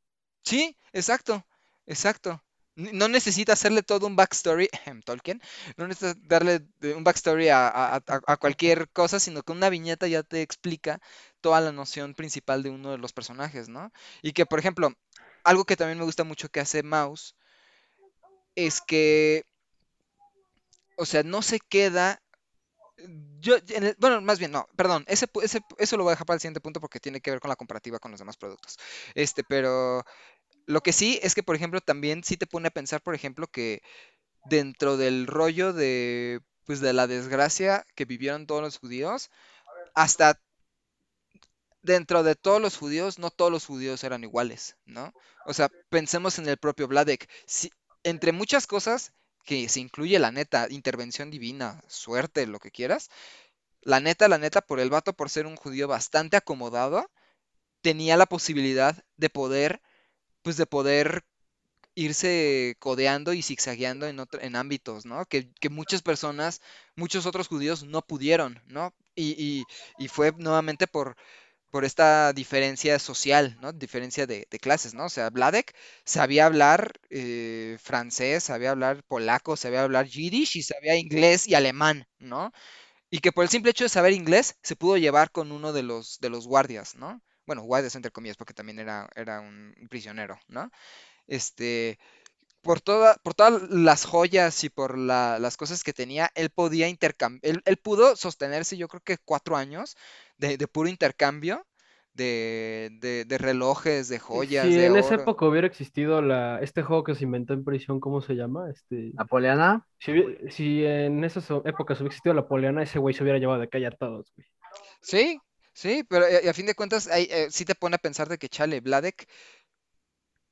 Sí, exacto, exacto. No necesita hacerle todo un backstory, *laughs* Tolkien, no necesita darle un backstory a, a- a- a cualquier cosa, sino que una viñeta ya te explica toda la noción principal de uno de los personajes, ¿no? Y que, por ejemplo, algo que también me gusta mucho que hace Mouse es que, o sea, no se queda... Yo, en el- bueno, más bien, no, perdón, ese, ese, eso lo voy a dejar para el siguiente punto porque tiene que ver con la comparativa con los demás productos. Este, pero lo que sí es que, por ejemplo, también sí te pone a pensar, por ejemplo, que dentro del rollo de, pues, de la desgracia que vivieron todos los judíos, hasta dentro de todos los judíos, no todos los judíos eran iguales, ¿no? O sea, pensemos en el propio Vladek. Entre muchas cosas, que se incluye la neta, intervención divina, suerte, lo que quieras, la neta, la neta, por el vato, por ser un judío bastante acomodado, tenía la posibilidad de poder, pues de poder irse codeando y zigzagueando en, en ámbitos, ¿no? Que, que muchas personas, muchos otros judíos no pudieron, ¿no? Y- y fue nuevamente por, por esta diferencia social, ¿no? Diferencia de, clases, ¿no? O sea, Vladek sabía hablar eh, francés, sabía hablar polaco, sabía hablar yiddish y sabía inglés y alemán, ¿no? Y que por el simple hecho de saber inglés se pudo llevar con uno de los, de los guardias, ¿no? Bueno, guardias entre comillas, porque también era, era un prisionero, ¿no? Este, por toda, por todas las joyas y por la- las cosas que tenía, él podía intercambiar, él, él pudo sostenerse, yo creo que cuatro años de, de puro intercambio de, de- de relojes, de joyas, si de en esa oro. época hubiera existido la, este juego que se inventó en prisión, ¿cómo se llama? Este, Napoleona. si, si en esas épocas hubiera existido la Poliana, ese güey se hubiera llevado de calle a todos, güey. Sí, sí, pero eh, a fin de cuentas ahí, eh, sí te pone a pensar de que chale, Vladek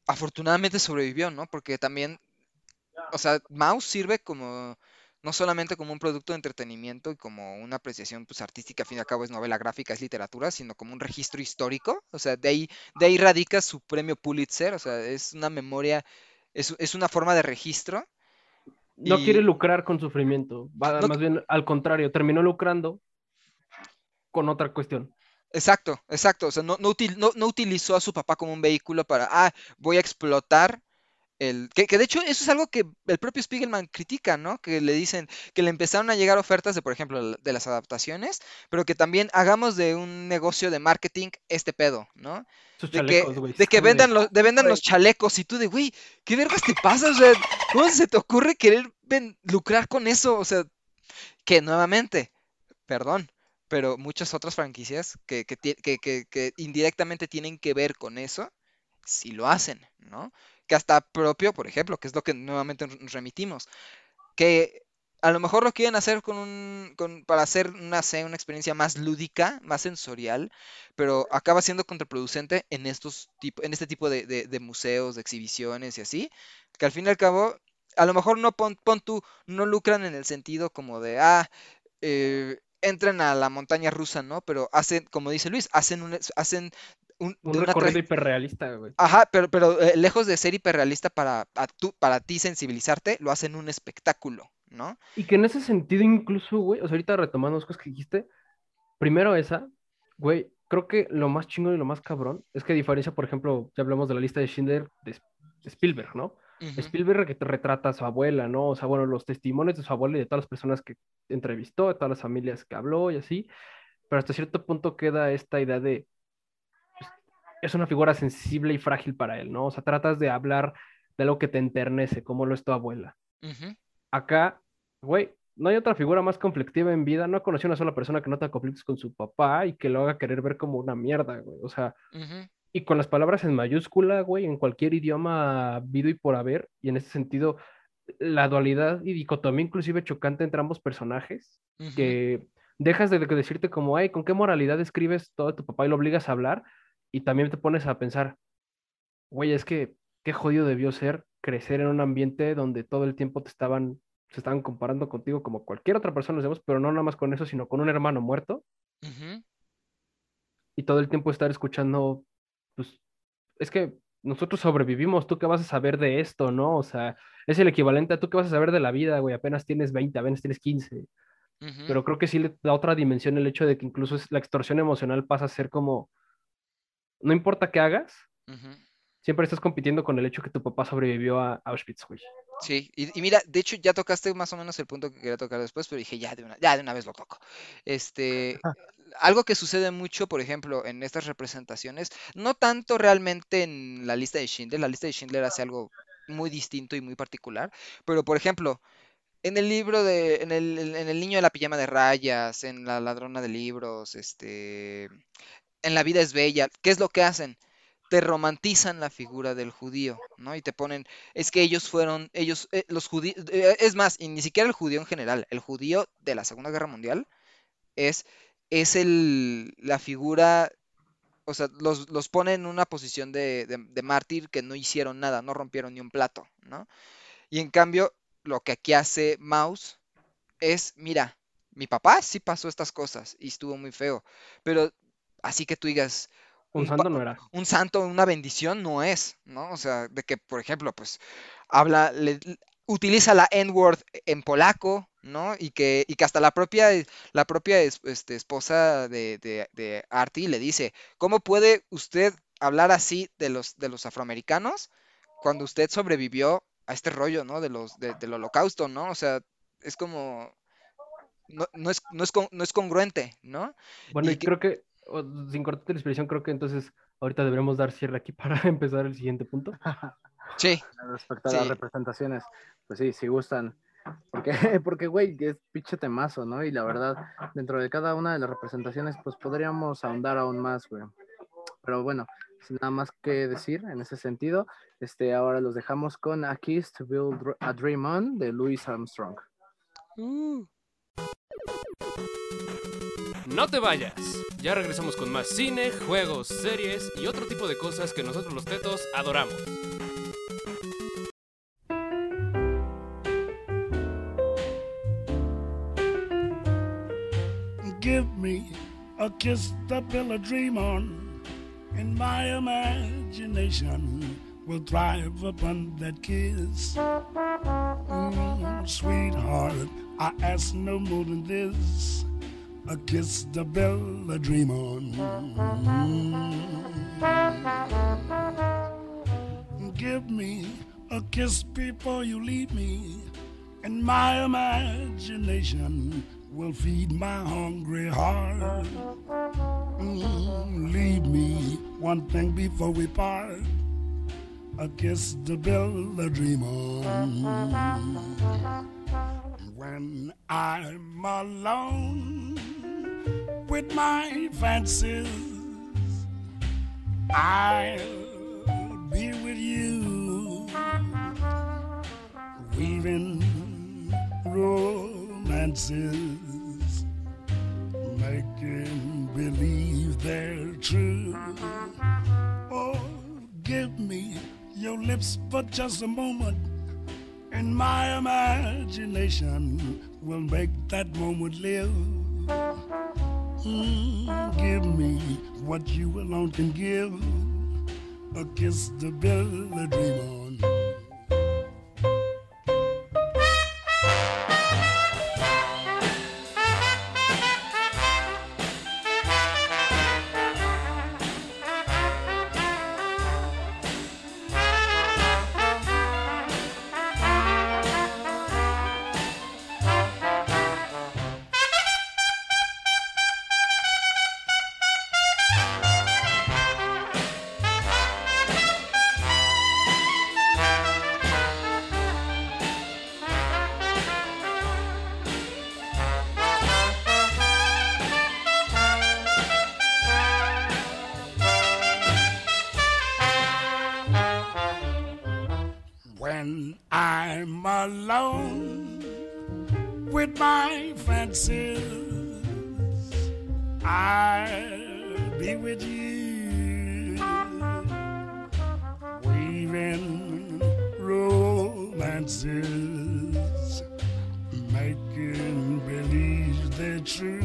afortunadamente sobrevivió, ¿no? Porque también, o sea, Mouse sirve como, no solamente como un producto de entretenimiento y como una apreciación pues artística, al fin y al cabo es novela gráfica, es literatura, sino como un registro histórico, o sea, de ahí, de ahí radica su premio Pulitzer, o sea, es una memoria, es, es una forma de registro. No Y- quiere lucrar con sufrimiento, va, No- más bien al contrario, terminó lucrando con otra cuestión. Exacto, exacto. O sea, no, no, util- no- no utilizó a su papá como un vehículo para, ah, voy a explotar el... Que, que de hecho eso es algo que el propio Spiegelman critica, ¿no? Que le dicen que le empezaron a llegar ofertas de, por ejemplo, de las adaptaciones, pero que también hagamos de un negocio de marketing este pedo, ¿no? Sus De que, de que vendan los, de vendan los chalecos y tú de, güey, ¿qué vergas te pasa? O sea, ¿cómo se te ocurre querer ven- lucrar con eso? O sea, que nuevamente, perdón, pero muchas otras franquicias que, que, que- indirectamente tienen que ver con eso, sí lo hacen, ¿no? Que hasta propio, por ejemplo, que es lo que nuevamente nos remitimos, que a lo mejor lo quieren hacer con un, con- para hacer una, una experiencia más lúdica, más sensorial, pero acaba siendo contraproducente en estos tipo, en este tipo de, de- de museos, de exhibiciones y así, que al fin y al cabo, a lo mejor no pon, pon tú, no lucran en el sentido como de, ah, eh, entran a la montaña rusa, ¿no? Pero hacen, como dice Luis, hacen un, hacen un, Un recorrido hiperrealista, güey. Ajá, pero, pero eh, lejos de ser hiperrealista para, a para ti sensibilizarte, lo hacen un espectáculo, ¿no? Y que en ese sentido incluso, güey, o sea, ahorita retomando las cosas que dijiste, Primero esa, güey, creo que lo más chingón y lo más cabrón es que a diferencia, por ejemplo, ya hablamos de la lista de Schindler de Spielberg, ¿no? Ujú, Spielberg retrata a su abuela, ¿no? O sea, bueno, los testimonios de su abuela y de todas las personas que entrevistó, de todas las familias que habló y así, pero hasta cierto punto queda esta idea de, pues, es una figura sensible y frágil para él, ¿no? O sea, tratas de hablar de algo que te enternece, como lo es tu abuela. ujú, Acá, güey, no hay otra figura más conflictiva en vida, no conocí una sola persona que no tenga conflictos con su papá y que lo haga querer ver como una mierda, güey. O sea, ujú, y con las palabras en mayúscula, güey, en cualquier idioma habido y por haber, y en ese sentido, la dualidad y dicotomía inclusive chocante entre ambos personajes, que dejas de decirte como, ay, ¿con qué moralidad escribes todo a tu papá y lo obligas a hablar? Y también te pones a pensar, güey, es que qué jodido debió ser crecer en un ambiente donde todo el tiempo te estaban, se estaban comparando contigo como cualquier otra persona, digamos, pero no nada más con eso, sino con un hermano muerto y todo el tiempo estar escuchando, pues, es que nosotros sobrevivimos, tú qué vas a saber de esto, ¿no? O sea, es el equivalente a tú qué vas a saber de la vida, güey, apenas tienes 20, apenas tienes 15, ujú. pero creo que sí le da otra dimensión el hecho de que incluso es- la extorsión emocional pasa a ser como, no importa qué hagas, siempre estás compitiendo con el hecho que tu papá sobrevivió a Auschwitz, güey. Sí, y, y mira, de hecho ya tocaste más o menos el punto que quería tocar después, pero dije, ya de una, ya de una vez lo toco. Este, *laughs* algo que sucede mucho, por ejemplo, en estas representaciones, no tanto realmente en la lista de Schindler, la lista de Schindler hace algo muy distinto y muy particular, pero por ejemplo, en el libro de, en el, en el niño de la pijama de rayas, en la ladrona de libros, este, en La vida es bella, ¿qué es lo que hacen? Te romantizan la figura del judío, ¿no? Y te ponen, es que ellos fueron, ellos, eh, los judíos, es más, y ni siquiera el judío en general, el judío de la Segunda Guerra Mundial es, es el, la figura, o sea, los, los pone en una posición de, de, de mártir que no hicieron nada, no rompieron ni un plato, ¿no? Y en cambio, lo que aquí hace Maus es, mira, mi papá sí pasó estas cosas y estuvo muy feo, pero así que tú digas, Un santo no era. un santo, una bendición no es, ¿no? O sea, de que, por ejemplo, pues habla, le- utiliza la N-word en polaco, ¿no? Y que, y que hasta la propia, la propia es- este, esposa de, de, de Artie le dice, ¿cómo puede usted hablar así de los, de los afroamericanos cuando usted sobrevivió a este rollo, ¿no? De los, de- del holocausto, ¿no? O sea, es como, no, no es, no es, con- no es congruente, ¿no? Bueno, Y y que- creo que, o- sin cortarte la expresión, creo que entonces ahorita deberíamos dar cierre aquí *laughs* para empezar el siguiente punto. *laughs* Sí, *laughs* Respecto a las representaciones, pues sí, si gustan. Porque, *laughs* porque, güey, es pinche temazo, ¿no? Y la verdad, dentro de cada una de las representaciones, pues podríamos ahondar aún más, güey. Pero bueno, sin nada más que decir en ese sentido, este, ahora los dejamos con A Kiss to Build a Dream On de Louis Armstrong. Uh. No te vayas. Ya regresamos con más cine, juegos, series y otro tipo de cosas que nosotros los tetos adoramos. Give me a kiss to build a dream on, and my imagination will thrive upon that kiss. Mm, sweetheart, I ask no more than this a kiss to build a dream on. Mm. Give me a kiss before you leave me, and my imagination will feed my hungry heart. Mm, leave me one thing before we part a kiss to build a dream on. When I'm alone with my fancies, I'll be with you, weaving romances, making believe they're true. Oh, give me your lips for just a moment, and my imagination will make that moment live. Mm, give me what you alone can give a kiss to build a true.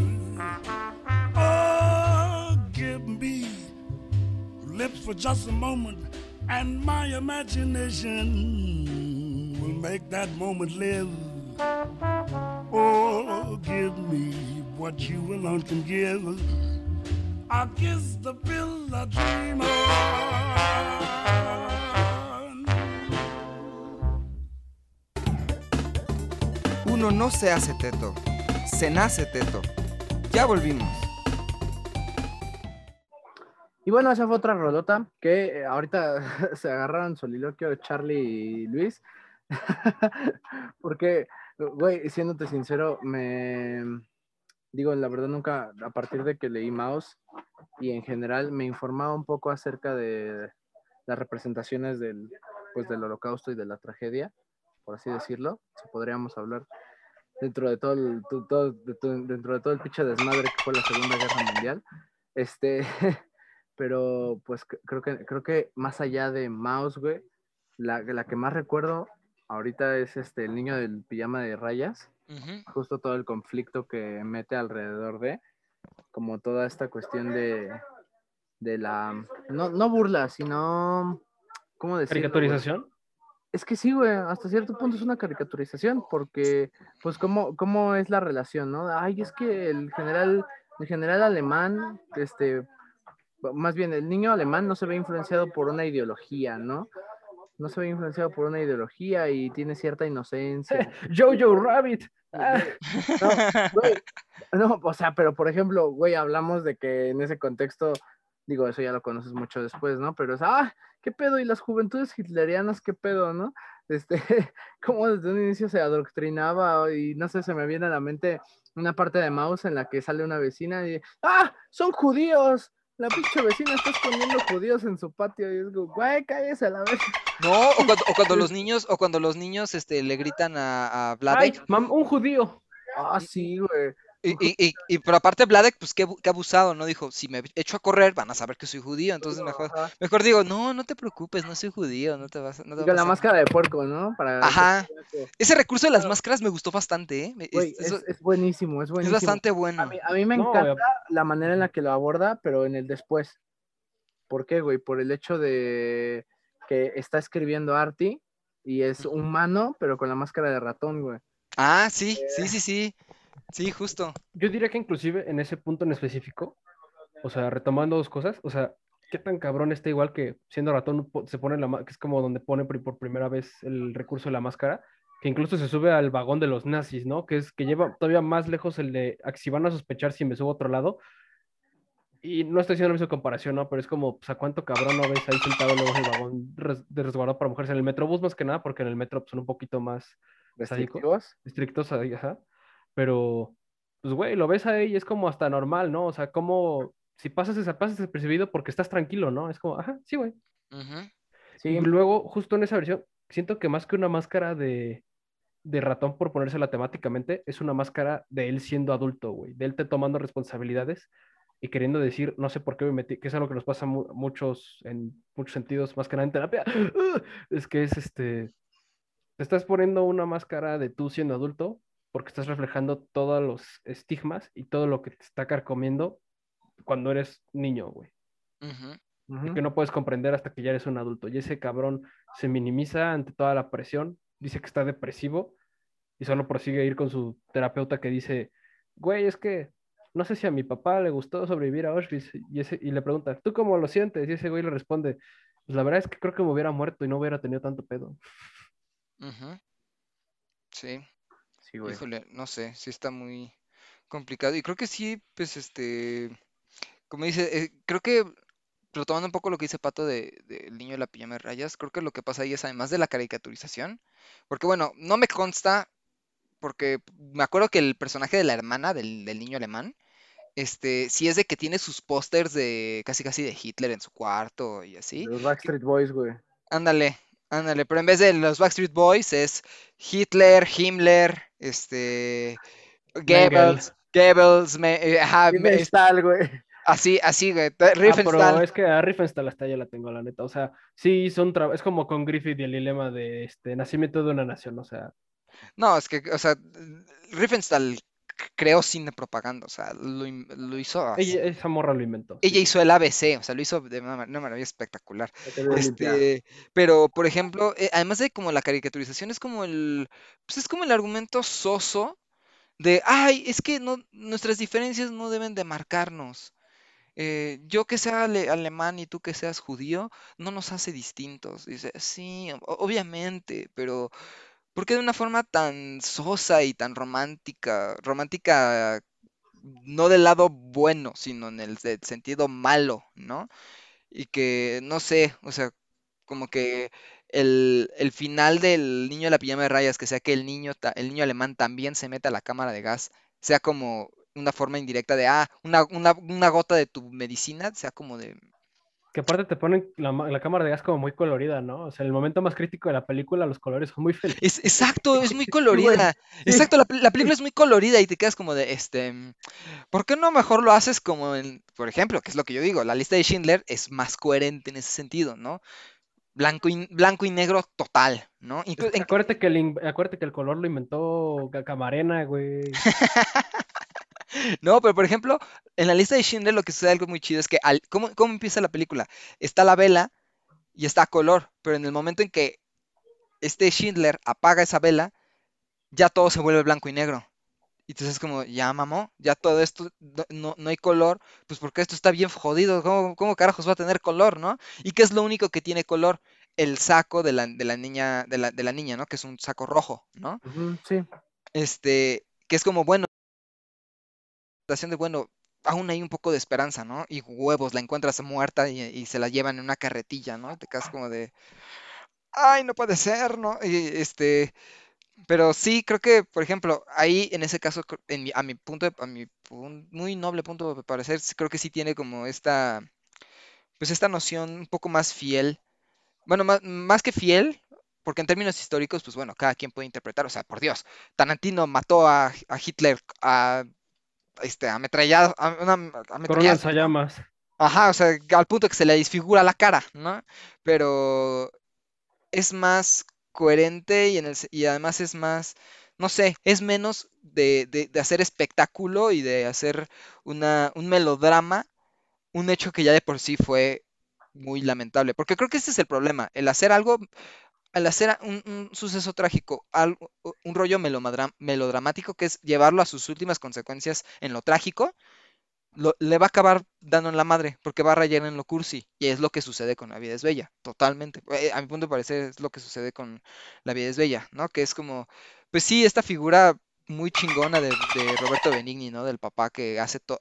Oh, give me lips for just a moment, and my imagination will make that moment live. Oh, give me what you alone can give. I'll kiss the pill I dream on. Uno no se hace teto, se nace teto. Ya volvimos. Y bueno, esa fue otra rolota que eh, ahorita *laughs* se agarraron soliloquio Charlie y Luis. *laughs* Porque, güey, siéndote sincero, me digo, la verdad nunca, a partir de que leí Mouse y en general me informaba un poco acerca de las representaciones del, pues, del holocausto y de la tragedia, por así decirlo, si podríamos hablar dentro de todo el, tu- todo- de tu- dentro de todo el pinche desmadre que fue la Segunda Guerra Mundial. Este, *laughs* pero pues creo que, creo que más allá de Mouse, güey, la, la que más recuerdo ahorita es este, el niño del pijama de rayas, justo todo el conflicto que mete alrededor de, como toda esta cuestión de, de la, no, no burla, sino, ¿cómo decirlo? güey? Caricaturización. Es que sí, güey, hasta cierto punto es una caricaturización, porque, pues, ¿cómo, cómo es la relación, no? Ay, es que el general, el general alemán, este, más bien, el niño alemán no se ve influenciado por una ideología, ¿no? No se ve influenciado por una ideología y tiene cierta inocencia. *laughs* Jojo Rabbit. Ah, *laughs* No, güey, no, o sea, pero por ejemplo, güey, hablamos de que en ese contexto, digo, eso ya lo conoces mucho después, ¿no? Pero es, ah, ¿qué pedo? Y las juventudes hitlerianas, ¿qué pedo, no? *laughs* Este, cómo desde un inicio se adoctrinaba y no sé, se me viene a la mente una parte de Mouse en la que sale una vecina y, ah, son judíos. La pinche vecina está escondiendo judíos en su patio y es como, güey, cállese a la vez. No, o cuando, o cuando los *laughs* niños, o cuando los niños este, le gritan a, a ay, Vladek. mam, un judío. Ah, sí, güey. Y, y, y, y pero aparte Vladek, pues qué, qué abusado, ¿no? Dijo, si me echo a correr, van a saber que soy judío, entonces mejor, mejor digo, no, no te preocupes, no soy judío, no te vas, a- no te a con la máscara de puerco, ¿no? Para Ajá. Ese recurso de las máscaras me gustó bastante, ¿eh? Es- eso- es, es buenísimo, es es buenísimo. bastante A bueno. mí, a mí me No, encanta la manera en la que lo aborda, pero en el después. ¿Por qué, güey? Por el hecho de que está escribiendo Artie y es humano, pero con la máscara de ratón, güey. Ah, sí, sí, sí, sí. Sí, justo. Yo diría que inclusive en ese punto en específico, o sea, retomando dos cosas, o sea, qué tan cabrón está igual que siendo ratón se pone la que es como donde pone por primera vez el recurso de la máscara, que incluso se sube al vagón de los nazis, ¿no? Que es que lleva todavía más lejos el de "Ah, si van a sospechar si me subo a otro lado. Y no estoy haciendo la misma comparación, ¿no? Pero es como, pues, ¿a cuánto cabrón no ves ahí sentado luego en el vagón res- de resguardo para mujeres? En el metrobús más que nada, porque en el metro pues, son un poquito más. ¿Restrictivos? estrictos ahí, ajá. Pero, pues, güey, lo ves ahí y es como hasta normal, ¿no? O sea, como si pasas esa pasas desapercibido porque estás tranquilo, ¿no? Es como, ajá, sí, güey. Sí, Y luego, justo en esa versión, siento que más que una máscara de, de ratón por ponérsela temáticamente, es una máscara de él siendo adulto, güey. De él te tomando responsabilidades y queriendo decir, no sé por qué me metí, que es algo que nos pasa a mu- muchos, en muchos sentidos, más que nada en terapia. *laughs* Es que es este, te estás poniendo una máscara de tú siendo adulto porque estás reflejando todos los estigmas y todo lo que te está carcomiendo cuando eres niño, güey ujú. que no puedes comprender hasta que ya eres un adulto. Y ese cabrón se minimiza ante toda la presión, dice que está depresivo y solo prosigue ir con su terapeuta que dice, güey, es que no sé si a mi papá le gustó sobrevivir a Auschwitz. Y, ese, y le pregunta, ¿tú cómo lo sientes? Y ese güey le responde, pues la verdad es que creo que me hubiera muerto y no hubiera tenido tanto pedo. Sí. Sí, güey. Híjole, no sé, sí está muy complicado. Y creo que sí, pues este, como dice, eh, creo que retomando un poco lo que dice Pato de, del niño de la pijama de rayas, creo que lo que pasa ahí es además de la caricaturización, porque bueno, no me consta, porque me acuerdo que el personaje de la hermana del, del niño alemán, este, sí es de que tiene sus pósters de casi casi de Hitler en su cuarto y así. Los Backstreet Boys, güey. Ándale, Ándale, pero en vez de los Backstreet Boys es Hitler, Himmler, este, Goebbels, Goebbels, me, eh, ajá, me- güey. así, así, güey, Ah, pero es que a Riefenstahl hasta ya la tengo, la neta. O sea, sí trabajo. Es como con Griffith y el dilema de este nacimiento de una nación. O sea, No, es que, o sea, Riefenstahl creó cine propaganda, o sea, lo, hizo así. ella, esa morra lo inventó. Ella hizo el ABC, o sea, lo hizo de una, una manera espectacular. Este, pero, por ejemplo, eh, además de como la caricaturización, es como el, pues es como el argumento soso de, ay, es que no, nuestras diferencias no deben de marcarnos. Eh, yo que sea ale- alemán y tú que seas judío, no nos hace distintos. Dice, sí, obviamente, pero ¿por qué de una forma tan sosa y tan romántica? Romántica no del lado bueno, sino en el sentido malo, ¿no? Y que, no sé, o sea, como que el, el final del niño de la pijama de rayas, que sea que el niño, el niño alemán también se meta a la cámara de gas, sea como una forma indirecta de, ah, una, una, una gota de tu medicina, sea como de, Que aparte te ponen la, ma- la cámara de gas como muy colorida, ¿no? O sea, en el momento más crítico de la película, los colores son muy felices. Es, exacto, es muy *laughs* colorida. Exacto, la, pel- la película es muy colorida y te quedas como de, este, mm, ¿por qué no mejor lo haces como en, por ejemplo, que es lo que yo digo, la lista de Schindler es más coherente en ese sentido, ¿no? Blanco y, blanco y negro total, ¿no? Inclu- Acuérdate que, el, acuérdate que el color lo inventó Camarena, güey. *laughs* no, pero por ejemplo, en la lista de Schindler lo que sucede algo muy chido es que, al, ¿cómo, cómo empieza la película? Está la vela y está a color, pero en el momento en que este Schindler apaga esa vela, ya todo se vuelve blanco y negro. Y entonces es como, ya mamó, ya todo esto no, no- hay color, pues porque esto está bien jodido, ¿cómo, cómo carajos va a tener color, no? ¿Y qué es lo único que tiene color? El saco de la, de la niña, de la, de la niña, ¿no? Que es un saco rojo, ¿no? Sí. Este, que es como, bueno, de, bueno, aún hay un poco de esperanza, ¿no? Y huevos, la encuentras muerta y, se la llevan en una carretilla, ¿no? Te quedas como de, ay, no puede ser, ¿no? Y este, pero sí, creo que, por ejemplo, ahí en ese caso, en mi- a mi punto, a mi muy noble punto de parecer, creo que sí tiene como esta, pues esta noción un poco más fiel, bueno, más, más que fiel, porque en términos históricos, pues bueno, cada quien puede interpretar, o sea, por Dios, Tarantino mató a, a Hitler a, este, ametrallado, a, una lanzallamas. Ajá, o sea, al punto que se le disfigura la cara, ¿no? Pero es más coherente y, en el, y además es más, no sé, es menos de, de- de hacer espectáculo y de hacer una, un melodrama, un hecho que ya de por sí fue muy lamentable. Porque creo que ese es el problema, el hacer algo, al hacer un, suceso trágico, algo- un rollo melodramático que es llevarlo a sus últimas consecuencias en lo trágico lo- le va a acabar dando en la madre, porque va a rayar en lo cursi, y es lo que sucede con La vida es bella, totalmente. Eh, a mi punto de parecer es lo que sucede con La vida es bella, ¿no? Que es como, pues sí, esta figura muy chingona de, de Roberto Benigni, ¿no? Del papá que hace todo,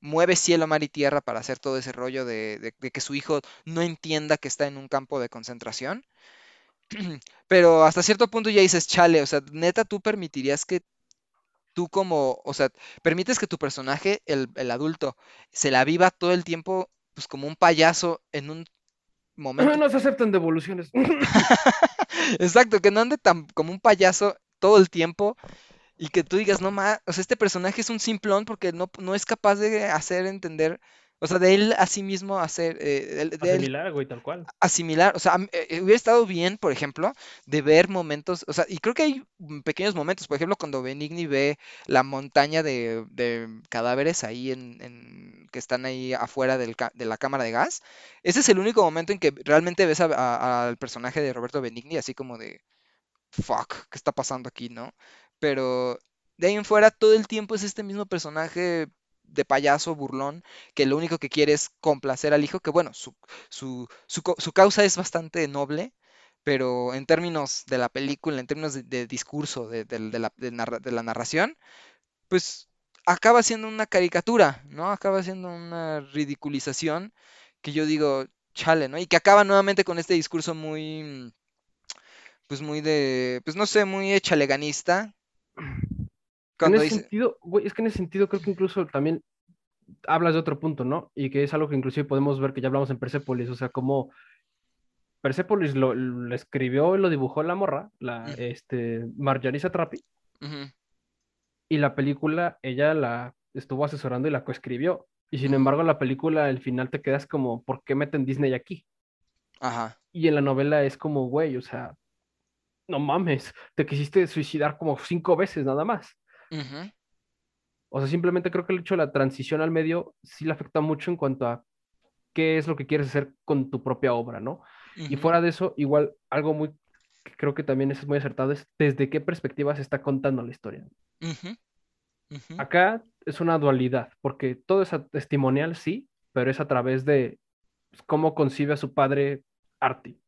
mueve cielo, mar y tierra para hacer todo ese rollo de, de- de que su hijo no entienda que está en un campo de concentración. *clears throat* Pero hasta cierto punto ya dices, chale, o sea, neta, tú permitirías que tú como, o sea, permites que tu personaje, el, el adulto, se la viva todo el tiempo, pues como un payaso en un momento. No se aceptan devoluciones. *laughs* Exacto, que no ande tan como un payaso todo el tiempo y que tú digas, no más, o sea, este personaje es un simplón porque no, no es capaz de hacer entender, o sea, de él a sí mismo hacer, eh, de él Asimilar, güey, tal cual. asimilar, o sea, mí, eh, hubiera estado bien, por ejemplo, de ver momentos, o sea, y creo que hay mm, pequeños momentos, por ejemplo, cuando Benigni ve la montaña de, de cadáveres ahí en, en- que están ahí afuera del de la cámara de gas, ese es el único momento en que realmente ves a- a- al personaje de Roberto Benigni así como de, fuck, ¿qué está pasando aquí, no? Pero de ahí en fuera todo el tiempo es este mismo personaje de payaso burlón que lo único que quiere es complacer al hijo, que bueno, su, su, su, su causa es bastante noble, pero en términos de la película, en términos de, discurso, de, de- la, de la narración, pues acaba siendo una caricatura, ¿no? Acaba siendo una ridiculización que yo digo, chale, ¿no? Y que acaba nuevamente con este discurso muy, pues muy de, pues no sé, muy echaleganista. En Cuando ese dice, sentido, güey, es que en ese sentido creo que incluso también hablas de otro punto, ¿no? Y que es algo que inclusive podemos ver que ya hablamos en Persepolis, o sea, como Persepolis lo, lo escribió y lo dibujó la morra, la Ujú. este, Marjorie Satrapi, Ujú, y la película ella la estuvo asesorando y la coescribió. Y sin embargo, la película al final te quedas como, ¿por qué meten Disney aquí? Ajá. Y en la novela es como, güey, o sea, no mames, te quisiste suicidar como cinco veces nada más. O sea, simplemente creo que el hecho de la transición al medio sí le afecta mucho en cuanto a qué es lo que quieres hacer con tu propia obra, ¿no? Y fuera de eso, igual algo muy, que creo que también es muy acertado, es desde qué perspectiva se está contando la historia. Acá es una dualidad, porque todo es testimonial, sí, pero es a través de pues, cómo concibe a su padre Artie.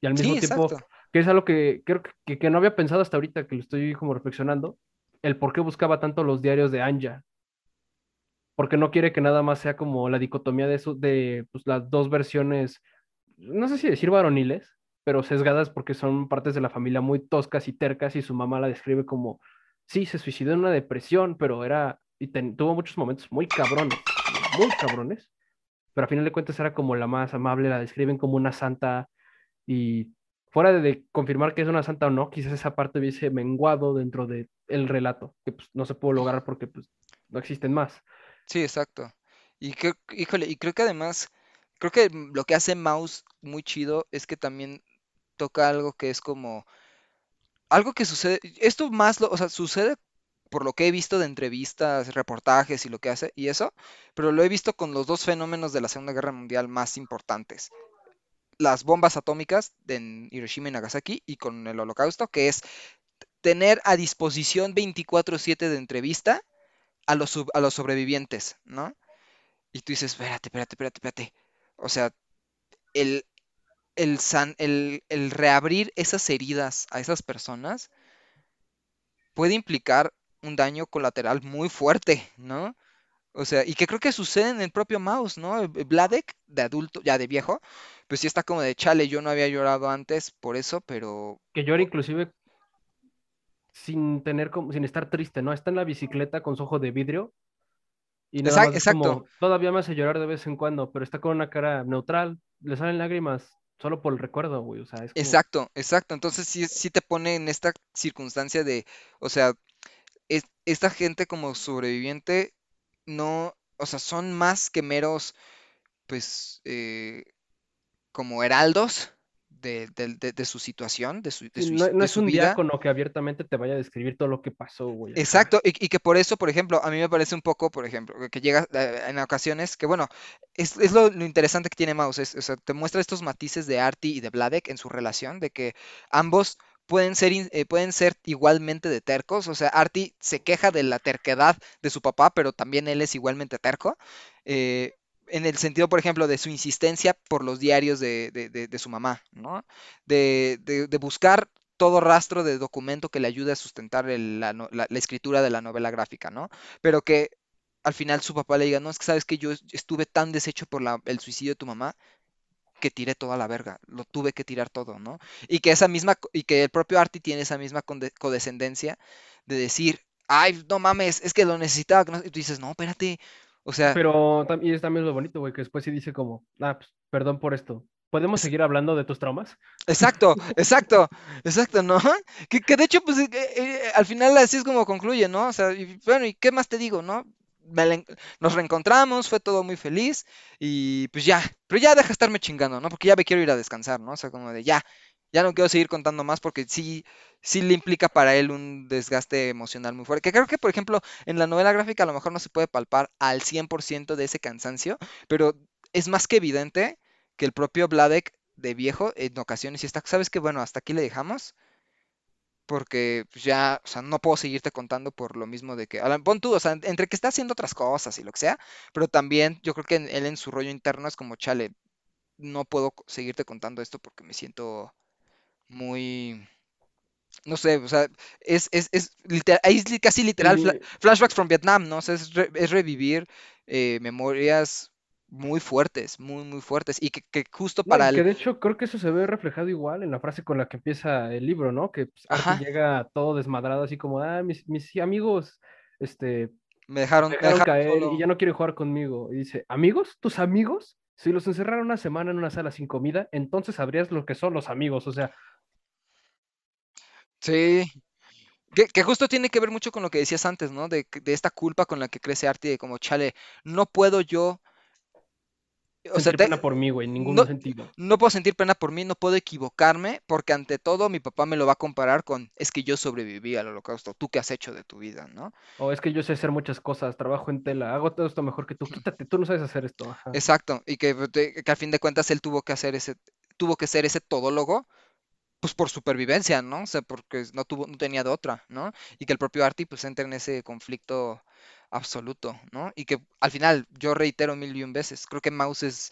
Y al Sí, mismo tiempo, exacto. que es algo que creo que, que- que no había pensado hasta ahorita, que lo estoy como reflexionando, el por qué buscaba tanto los diarios de Anja. Porque no quiere que nada más sea como la dicotomía de, eso, de pues, las dos versiones, no sé si decir varoniles, pero sesgadas porque son partes de la familia muy toscas y tercas y su mamá la describe como, sí, se suicidó en una depresión, pero era, y tuvo muchos momentos muy cabrones, muy cabrones, pero a final de cuentas era como la más amable, la describen como una santa y fuera de, confirmar que es una santa o no, quizás esa parte hubiese menguado dentro del relato, que pues, no se pudo lograr porque pues, no existen más. Sí, exacto. Y creo, híjole, y creo que además, creo que lo que hace Mouse muy chido es que también toca algo que es como, algo que sucede, esto más, lo, o sea, sucede por lo que he visto de entrevistas, reportajes y lo que hace, y eso, pero lo he visto con los dos fenómenos de la Segunda Guerra Mundial más importantes. Las bombas atómicas en Hiroshima y Nagasaki y con el Holocausto, que es tener a disposición 24/7 de entrevista a los, a los sobrevivientes, ¿no? Y tú dices, espérate, espérate, espérate, espérate. O sea, el, el, san- el, el reabrir esas heridas a esas personas puede implicar un daño colateral muy fuerte, ¿no? O sea, y que creo que sucede en el propio Mouse, ¿no? Vladek, de adulto, ya de viejo, pues sí está como de chale, yo no había llorado antes por eso, pero... Que llora inclusive sin tener como, sin estar triste, ¿no? Está en la bicicleta con su ojo de vidrio y nada Exac- más es exacto. como, todavía me hace llorar de vez en cuando, pero está con una cara neutral, le salen lágrimas solo por el recuerdo, güey, o sea, es como, Exacto, exacto. Entonces sí, sí te pone en esta circunstancia de, o sea, es- esta gente como sobreviviente no, o sea, son más que meros, pues, eh, como heraldos de, del- de- de su situación, de su, de su, no, es su un vida. diácono que abiertamente te vaya a describir todo lo que pasó, güey. Exacto, y, y que por eso, por ejemplo, a mí me parece un poco, por ejemplo, que llega eh, en ocasiones, que bueno, es, es lo, lo interesante que tiene Mouse, es, o sea, te muestra estos matices de Artie y de Vladek en su relación, de que ambos pueden ser, eh, pueden ser igualmente de tercos, o sea, Artie se queja de la terquedad de su papá, pero también él es igualmente terco, eh, en el sentido, por ejemplo, de su insistencia por los diarios de, de- de- de su mamá, ¿no? De, de- buscar todo rastro de documento que le ayude a sustentar la, escritura de la novela gráfica, ¿no? Pero que al final su papá le diga, no, es que sabes que yo est- estuve tan deshecho por la- el suicidio de tu mamá que tiré toda la verga, lo tuve que tirar todo, ¿no? Y que esa misma, y que el propio Artie tiene esa misma codescendencia de decir, ay, no mames, es que lo necesitaba, que no-". y tú dices, no, espérate, o sea, Pero también es también lo bonito, güey, que después sí dice como, ah, pues, perdón por esto. ¿Podemos seguir hablando de tus traumas? Exacto, exacto, exacto, ¿no? *laughs* Que, que de hecho, pues eh, eh, al final así es como concluye, ¿no? O sea, y bueno, ¿y qué más te digo, no? Nos reencontramos, fue todo muy feliz y pues ya, pero ya deja estarme chingando, ¿no? Porque ya me quiero ir a descansar, ¿no? O sea, como de ya, ya no quiero seguir contando más porque sí, sí le implica para él un desgaste emocional muy fuerte. Que creo que, por ejemplo, en la novela gráfica a lo mejor no se puede palpar al 100% de ese cansancio, pero es más que evidente que el propio Vladek de viejo en ocasiones y está, ¿sabes qué? Bueno, hasta aquí le dejamos. Porque pues, ya, o sea, no puedo seguirte contando por lo mismo de que, pon tú, o sea, entre que está haciendo otras cosas y lo que sea, pero también yo creo que él en su rollo interno es como, chale, no puedo seguirte contando esto porque me siento muy, no sé, o sea, es, es, es, liter- ahí es li- casi literal Sí, flashbacks from Vietnam, ¿no? O sea, es, re- es revivir eh, memorias muy fuertes, muy, muy fuertes, y que, que justo No, para que el... de hecho creo que eso se ve reflejado igual en la frase con la que empieza el libro, ¿no? Que pues, llega todo desmadrado, así como, ah, mis, mis amigos, este, me dejaron, me me dejaron caer solo. y ya no quieren jugar conmigo. Y dice, ¿amigos? ¿Tus amigos? Si los encerraran una semana en una sala sin comida, entonces sabrías lo que son los amigos. O sea, Sí. Que, que justo tiene que ver mucho con lo que decías antes, ¿no? De, de esta culpa con la que crece Artie, de como, chale, no puedo yo, o sentir pena por mí, güey, en ningún no- sentido. no puedo sentir pena por mí, no puedo equivocarme, porque ante todo mi papá me lo va a comparar con, es que yo sobreviví al holocausto, ¿tú qué has hecho de tu vida, no? O es que yo sé hacer muchas cosas, trabajo en tela, hago todo esto mejor que tú. Quítate, tú no sabes hacer esto. ajá. Exacto, y que al fin de cuentas él tuvo que hacer ese, tuvo que ser ese todólogo, pues por supervivencia, ¿no? O sea, porque no tuvo, no tenía de otra, ¿no? Y que el propio Artie pues entra en ese conflicto absoluto, ¿no? Y que al final, yo reitero mil y un veces, creo que Mouse es,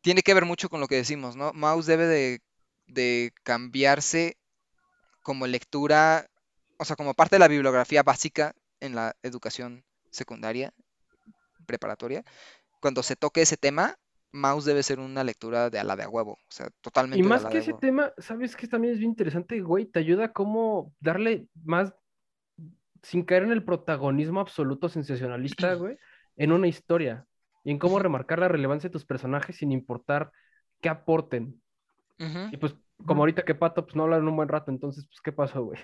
tiene que ver mucho con lo que decimos, ¿no? Mouse debe de, de cambiarse como lectura, o sea, como parte de la bibliografía básica en la educación secundaria, preparatoria, cuando se toque ese tema, Mouse debe ser una lectura de a la de a huevo, o sea, totalmente Y de a más la que de ese huevo. tema, ¿sabes que también es bien interesante, güey? Te ayuda a cómo darle más, sin caer en el protagonismo absoluto sensacionalista, *clears throat* güey, en una historia. Y en cómo remarcar la relevancia de tus personajes sin importar qué aporten. Ujú. Y pues, como ahorita que Pato, pues no hablaron un buen rato, entonces, pues, ¿qué pasó, güey?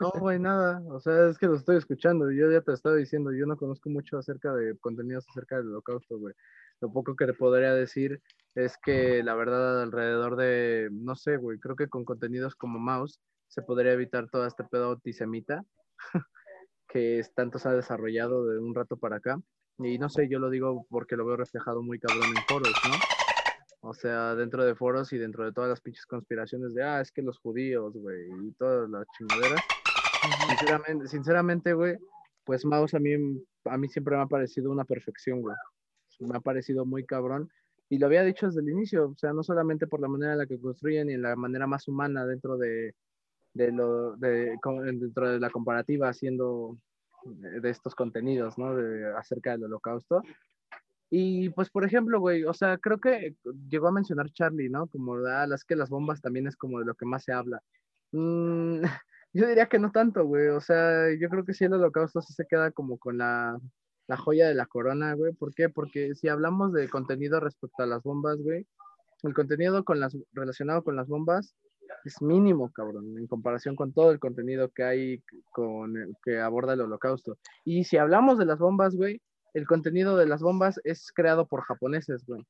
No, *laughs* güey, nada. O sea, es que lo estoy escuchando. Yo ya te estaba diciendo, yo no conozco mucho acerca de contenidos acerca del holocausto, güey. Lo poco que te podría decir es que la verdad alrededor de, no sé, güey, creo que con contenidos como Mouse se podría evitar todo este pedo antisemita *laughs* que es- tanto se ha desarrollado de un rato para acá. Y no sé, yo lo digo porque lo veo reflejado muy cabrón en foros, ¿no? O sea, dentro de foros y dentro de todas las pinches conspiraciones de, ah, es que los judíos, güey, y todas las chingaderas. Sinceramente, sinceramente, güey, pues Mouse a mí, a mí siempre me ha parecido una perfección, güey. Me ha parecido muy cabrón. Y lo había dicho desde el inicio, o sea, no solamente por la manera en la que construyen y en la manera más humana dentro de, de lo, de, dentro de la comparativa haciendo de, de estos contenidos, ¿no? De, acerca del holocausto. Y pues, por ejemplo, güey, o sea, creo que llegó a mencionar Charlie, ¿no? Como, ah, las que las bombas también es como de lo que más se habla. Mm, *laughs* yo diría que no tanto, güey. O sea, yo creo que sí el holocausto sí se queda como con la, la joya de la corona, güey. ¿Por qué? Porque si hablamos de contenido respecto a las bombas, güey, el contenido con las, relacionado con las bombas es mínimo, cabrón, en comparación con todo el contenido que hay con que aborda el holocausto. Y si hablamos de las bombas, güey, el contenido de las bombas es creado por japoneses, güey.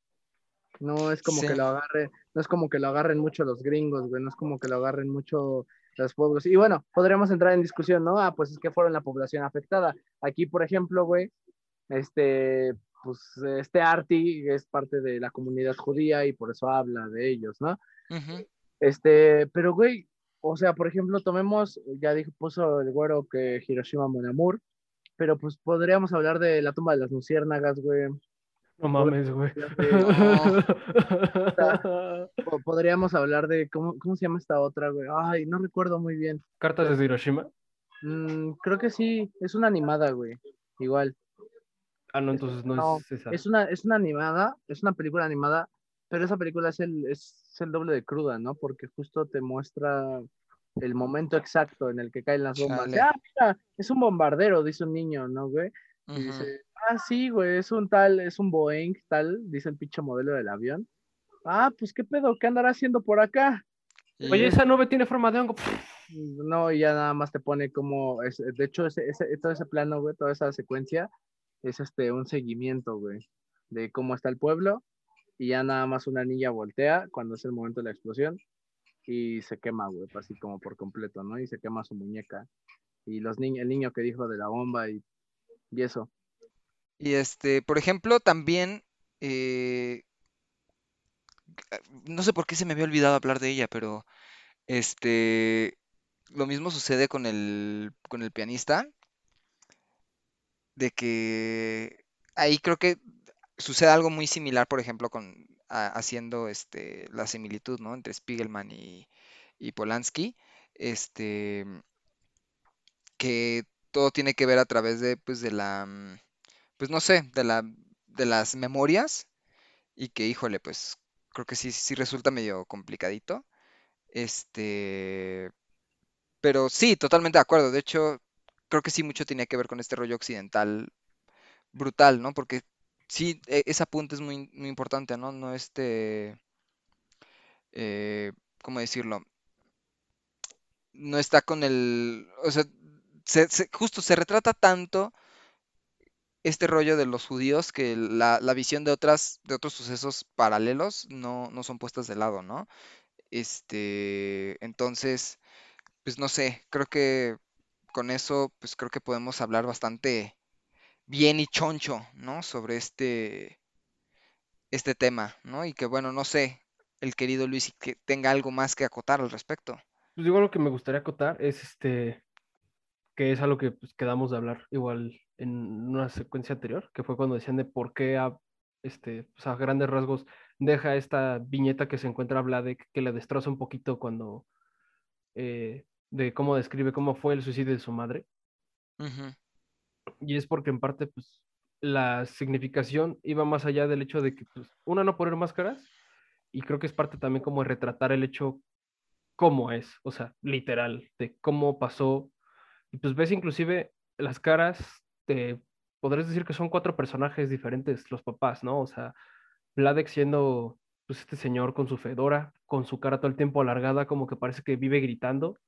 No es como Sí. que lo agarren, no es como que lo agarren mucho los gringos, güey, no es como que lo agarren mucho los pueblos. Y bueno, podríamos entrar en discusión, ¿no? Ah, pues es que fueron la población afectada. Aquí, por ejemplo, güey, este, pues este Arti es parte de la comunidad judía y por eso habla de ellos, ¿no? Este, pero güey, o sea, por ejemplo, tomemos, ya dijo, puso el güero que Hiroshima Mon Amour, pero pues podríamos hablar de la tumba de las luciérnagas, güey. No mames, güey. Po- *laughs* Podríamos hablar de, ¿cómo, cómo se llama esta otra, güey? Ay, no recuerdo muy bien. Cartas desde Hiroshima. Mm, creo que sí, es una animada, güey. Igual. Ah, no, entonces no, No, es esa. Es una, es una animada, es una película animada, pero esa película es el, es el doble de cruda, ¿no? Porque justo te muestra el momento exacto en el que caen las bombas. Chale. Ah, mira, es un bombardero, dice un niño, ¿no, güey? Y dice, ah, sí, güey, es un tal, es un Boeing, tal, dice el pinche modelo del avión. Ah, pues qué pedo, ¿qué andará haciendo por acá? Oye, esa nube tiene forma de hongo. No, y ya nada más te pone como, es- de hecho, ese, ese- todo ese plano, güey, toda esa secuencia, es este, un seguimiento, güey, de cómo está el pueblo, y ya nada más una niña voltea cuando es el momento de la explosión, y se quema, güey, así como por completo, ¿no? Y se quema su muñeca. Y los niños, el niño que dijo de la bomba y, y eso. Y este, por ejemplo, también, eh, no sé por qué se me había olvidado hablar de ella, pero este, lo mismo sucede con el, con el pianista, de que ahí creo que sucede algo muy similar, por ejemplo, con haciendo este, la similitud, ¿no? Entre Spiegelman y, Polanski, este, que todo tiene que ver a través de, pues, de la, mm, pues no sé, de la, de las memorias y que, híjole, pues creo que sí, sí resulta medio complicadito. Este, pero sí, totalmente de acuerdo. De hecho, creo que sí mucho tiene que ver con este rollo occidental brutal, ¿no? Porque sí, e- ese apunte es muy, importante, ¿no? No este, eh, ¿cómo decirlo? No está con el, o sea, se- se- justo se retrata tanto este rollo de los judíos que la, la visión de otras, de otros sucesos paralelos no, no son puestas de lado, ¿no? Este, entonces, pues no sé, creo que con eso, pues creo que podemos hablar bastante bien y choncho, ¿no? Sobre este, este tema, ¿no? Y que bueno, no sé, el querido Luis que tenga algo más que acotar al respecto. Pues igual lo que me gustaría acotar es este, que es algo que pues, quedamos de hablar igual en una secuencia anterior, que fue cuando decían de por qué a, este, pues, a grandes rasgos deja esta viñeta que se encuentra Vladek, que le destroza un poquito cuando, eh, de cómo describe cómo fue el suicidio de su madre. Y es porque en parte, pues, la significación iba más allá del hecho de que, pues, una, no poner máscaras, y creo que es parte también como de retratar el hecho cómo es, o sea, literal, de cómo pasó. Y pues ves inclusive las caras de, podrías decir que son cuatro personajes diferentes, los papás, ¿no? O sea, Vladek siendo, pues, este señor con su fedora, con su cara todo el tiempo alargada, como que parece que vive gritando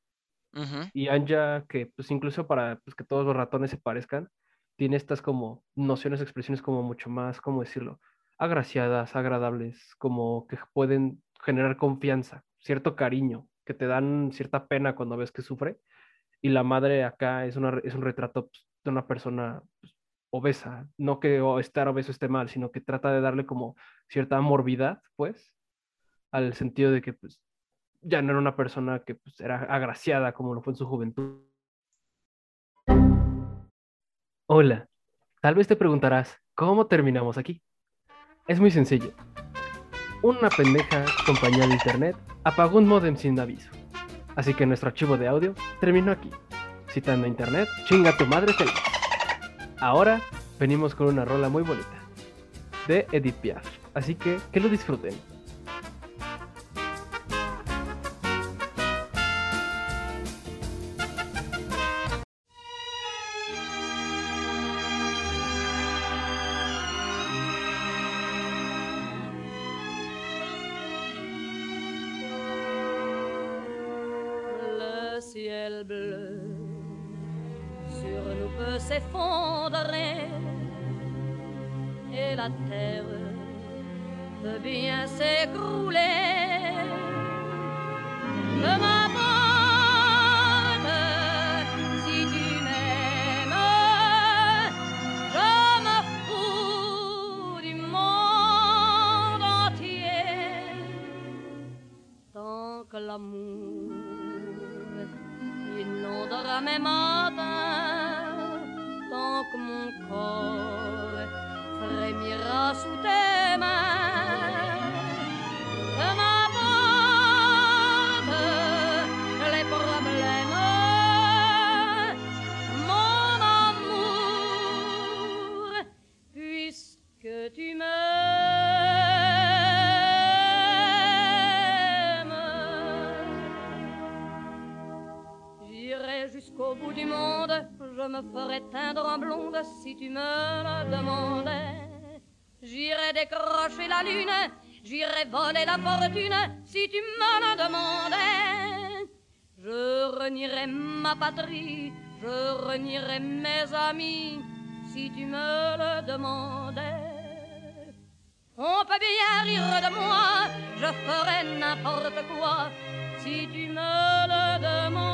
ujú, y Anja, que pues incluso para pues, que todos los ratones se parezcan, tiene estas como nociones, expresiones como mucho más, ¿cómo decirlo? Agraciadas, agradables, como que pueden generar confianza, cierto cariño, que te dan cierta pena cuando ves que sufre. Y la madre acá es, una, es un retrato pues, de una persona pues, obesa, no que estar obeso esté mal, sino que trata de darle como cierta morbidad, pues, al sentido de que pues ya no era una persona que pues, era agraciada como lo fue en su juventud. Hola, tal vez te preguntarás, ¿cómo terminamos aquí? Es muy sencillo. Una pendeja compañía de internet apagó un modem sin aviso. Así que nuestro archivo de audio terminó aquí. Citando a internet, chinga tu madre feliz. Ahora venimos con una rola muy bonita. De Edith Piaf. Así que que lo disfruten. Que l'amour inondera mes matins, tant que mon corps frémira sous tes mains. Me ferai teindre en blonde si tu me le demandais. J'irai décrocher la lune, j'irai voler la fortune si tu me le demandais. Je renierai ma patrie, je renierai mes amis si tu me le demandais. On peut bien rire de moi, je ferai n'importe quoi si tu me le demandais.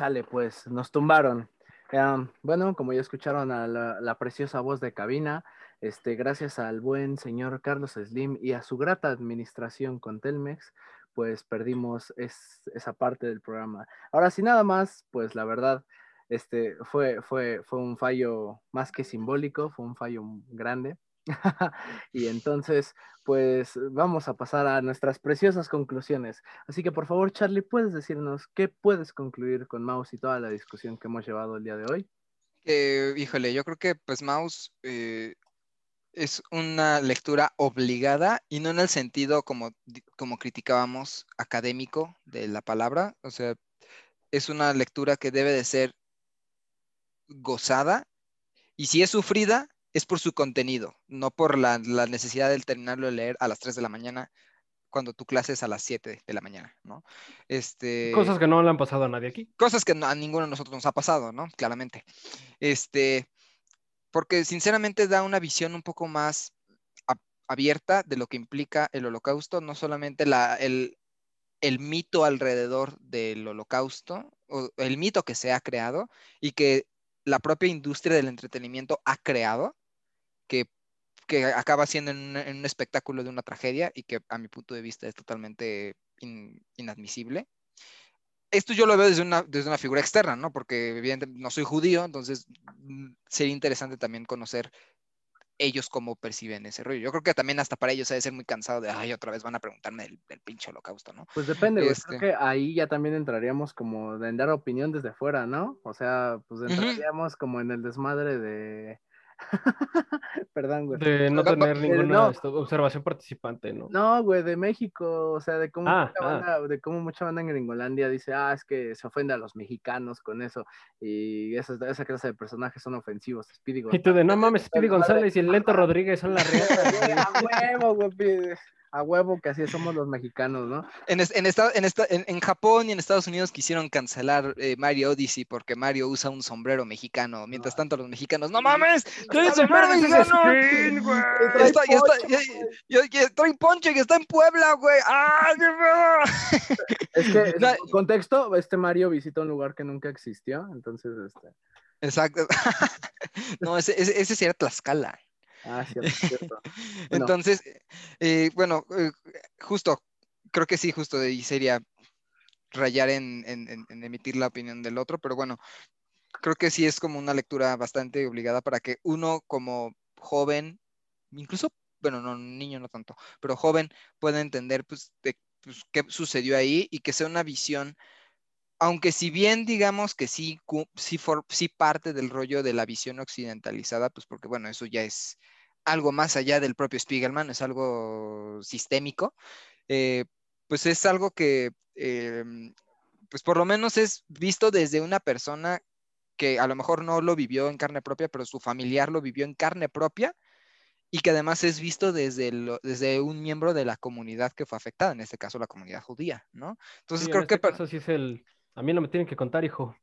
Chale, pues nos tumbaron. Em, bueno, como ya escucharon a la, preciosa voz de cabina, este, gracias al buen señor Carlos Slim y a su grata administración con Telmex, pues perdimos es- esa parte del programa. Ahora, sin nada más, pues la verdad, este, fue, fue, fue un fallo más que simbólico, fue un fallo grande. *laughs* y entonces, pues vamos a pasar a nuestras preciosas conclusiones. Así que por favor, Charlie, ¿puedes decirnos qué puedes concluir con Mouse y toda la discusión que hemos llevado el día de hoy? Eh, híjole, yo creo que pues Mouse eh, es una lectura obligada y no en el sentido como, como criticábamos académico de la palabra, o sea, es una lectura que debe de ser gozada y si es sufrida es por su contenido, no por la, la necesidad de terminarlo de leer a las 3 de la mañana cuando tu clase es a las 7 de la mañana, ¿no? Este, Cosas que no le han pasado a nadie aquí. cosas que no- a ninguno de nosotros nos ha pasado, ¿no? Claramente. Este, porque sinceramente da una visión un poco más a- abierta de lo que implica el holocausto, no solamente la, el, el mito alrededor del holocausto, o el mito que se ha creado y que la propia industria del entretenimiento ha creado, que, que acaba siendo en un, en un espectáculo de una tragedia y que a mi punto de vista es totalmente in- inadmisible esto yo lo veo desde una, desde una figura externa, ¿no? Porque evidentemente no soy judío, entonces mm, sería interesante también conocer ellos cómo perciben ese rollo. Yo creo que también hasta para ellos debe ser muy cansado de, ay, otra vez van a preguntarme del, del pinche holocausto, ¿no? Pues depende. Este. Creo que ahí ya también entraríamos como en dar opinión desde fuera, ¿no? O sea, pues entraríamos como en el desmadre de... *laughs* Perdón, güey. De no tener eh, ninguna no. este, observación participante, ¿no? No, güey, de México, o sea, de cómo, Ah, mucha banda, de cómo mucha banda en Gringolandia dice, ah, es que se ofende a los mexicanos con eso, y esa, esa clase de personajes son ofensivos, Speedy Y tú de no mames, Speedy. González y el Lento Rodríguez son la *laughs* güey". a huevo, güey, a huevo que así somos los mexicanos, ¿no? En, es- en, esta- en, esta- en- en Japón y en Estados Unidos quisieron cancelar eh, Mario Odyssey porque Mario usa un sombrero mexicano. Mientras tanto, los mexicanos, ¡no mames! ¡Trae el sombrero mexicano! Trae ponche que está en Puebla, güey. ¡Ah, qué pedo! Es que, *laughs* contexto, este Mario visita un lugar que nunca existió, entonces, este... Exacto. *laughs* No, ese, ese, ese sería Tlaxcala. Ah, cierto, cierto. *laughs* Bueno. Entonces, eh, bueno, eh, justo, creo que sí, justo de ahí sería rayar en, en- en- en emitir la opinión del otro, pero bueno, creo que sí es como una lectura bastante obligada para que uno como joven, incluso, bueno, no, niño no tanto, pero joven pueda entender pues, de, pues, qué sucedió ahí y que sea una visión, aunque si bien digamos que sí, sí, for- sí parte del rollo de la visión occidentalizada, pues porque bueno, eso ya es algo más allá del propio Spiegelman, es algo sistémico, eh, pues es algo que, em, pues por lo menos es visto desde una persona que a lo mejor no lo vivió en carne propia, pero su familiar lo vivió en carne propia y que además es visto desde, desde un miembro de la comunidad que fue afectada, en este caso la comunidad judía, ¿no? Entonces Sí, creo que... este pa- caso sí es el. A mí no me tienen que contar, hijo.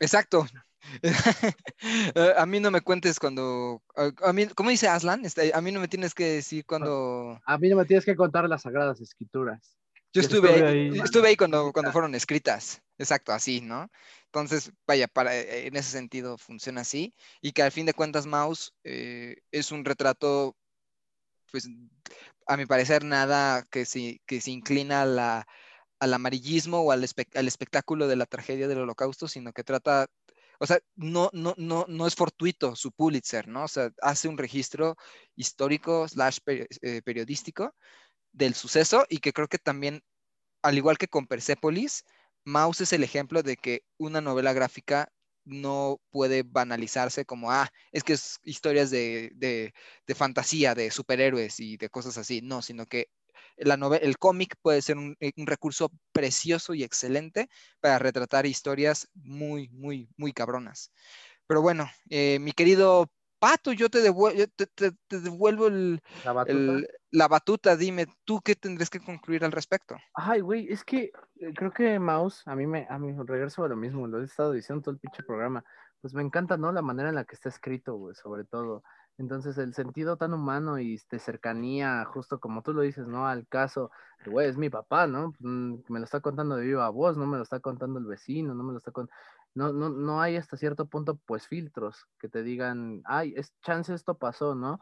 Exacto. *laughs* Eh, a mí no me cuentes cuando... A, mí, ¿cómo dice Aslan? Este, a mí no me tienes que decir cuando... A mí no me tienes que contar las sagradas escrituras. Yo estuve, estuve ahí, ahí. estuve ahí cuando, cuando fueron escritas. Exacto, así, ¿no? Entonces, vaya, para, eh, en ese sentido funciona así. Y que al fin de cuentas, Mouse eh, es un retrato, pues, a mi parecer, nada que se, que se inclina a la, al amarillismo o al, espe- al espectáculo de la tragedia del holocausto, sino que trata, o sea, no, no, no, no es fortuito su Pulitzer, ¿no? O sea, hace un registro histórico slash eh, periodístico del suceso y que creo que también, al igual que con Persepolis, Mouse es el ejemplo de que una novela gráfica no puede banalizarse como, ah, es que es historias de, de fantasía, de superhéroes y de cosas así. No, sino que la novela, el cómic puede ser un, un recurso precioso y excelente para retratar historias muy, muy, muy cabronas. Pero bueno, eh, mi querido Pato, yo te, devuelvo, yo te, te- te devuelvo el- La batuta. el- la batuta. Dime, ¿tú qué tendrías que concluir al respecto? Ay, güey, es que eh, creo que Mouse, a mí me, a mí regreso a lo mismo, lo he estado diciendo todo el pinche programa. Pues me encanta, ¿no? La manera en la que está escrito, güey, sobre todo. Entonces, el sentido tan humano y de cercanía, justo como tú lo dices, ¿no? Al caso, güey, es mi papá, ¿no? Mm, Me lo está contando de viva voz, no me lo está contando el vecino, no me lo está contando. No, no, no hay hasta cierto punto, pues, filtros que te digan, ay, es chance esto pasó, ¿no?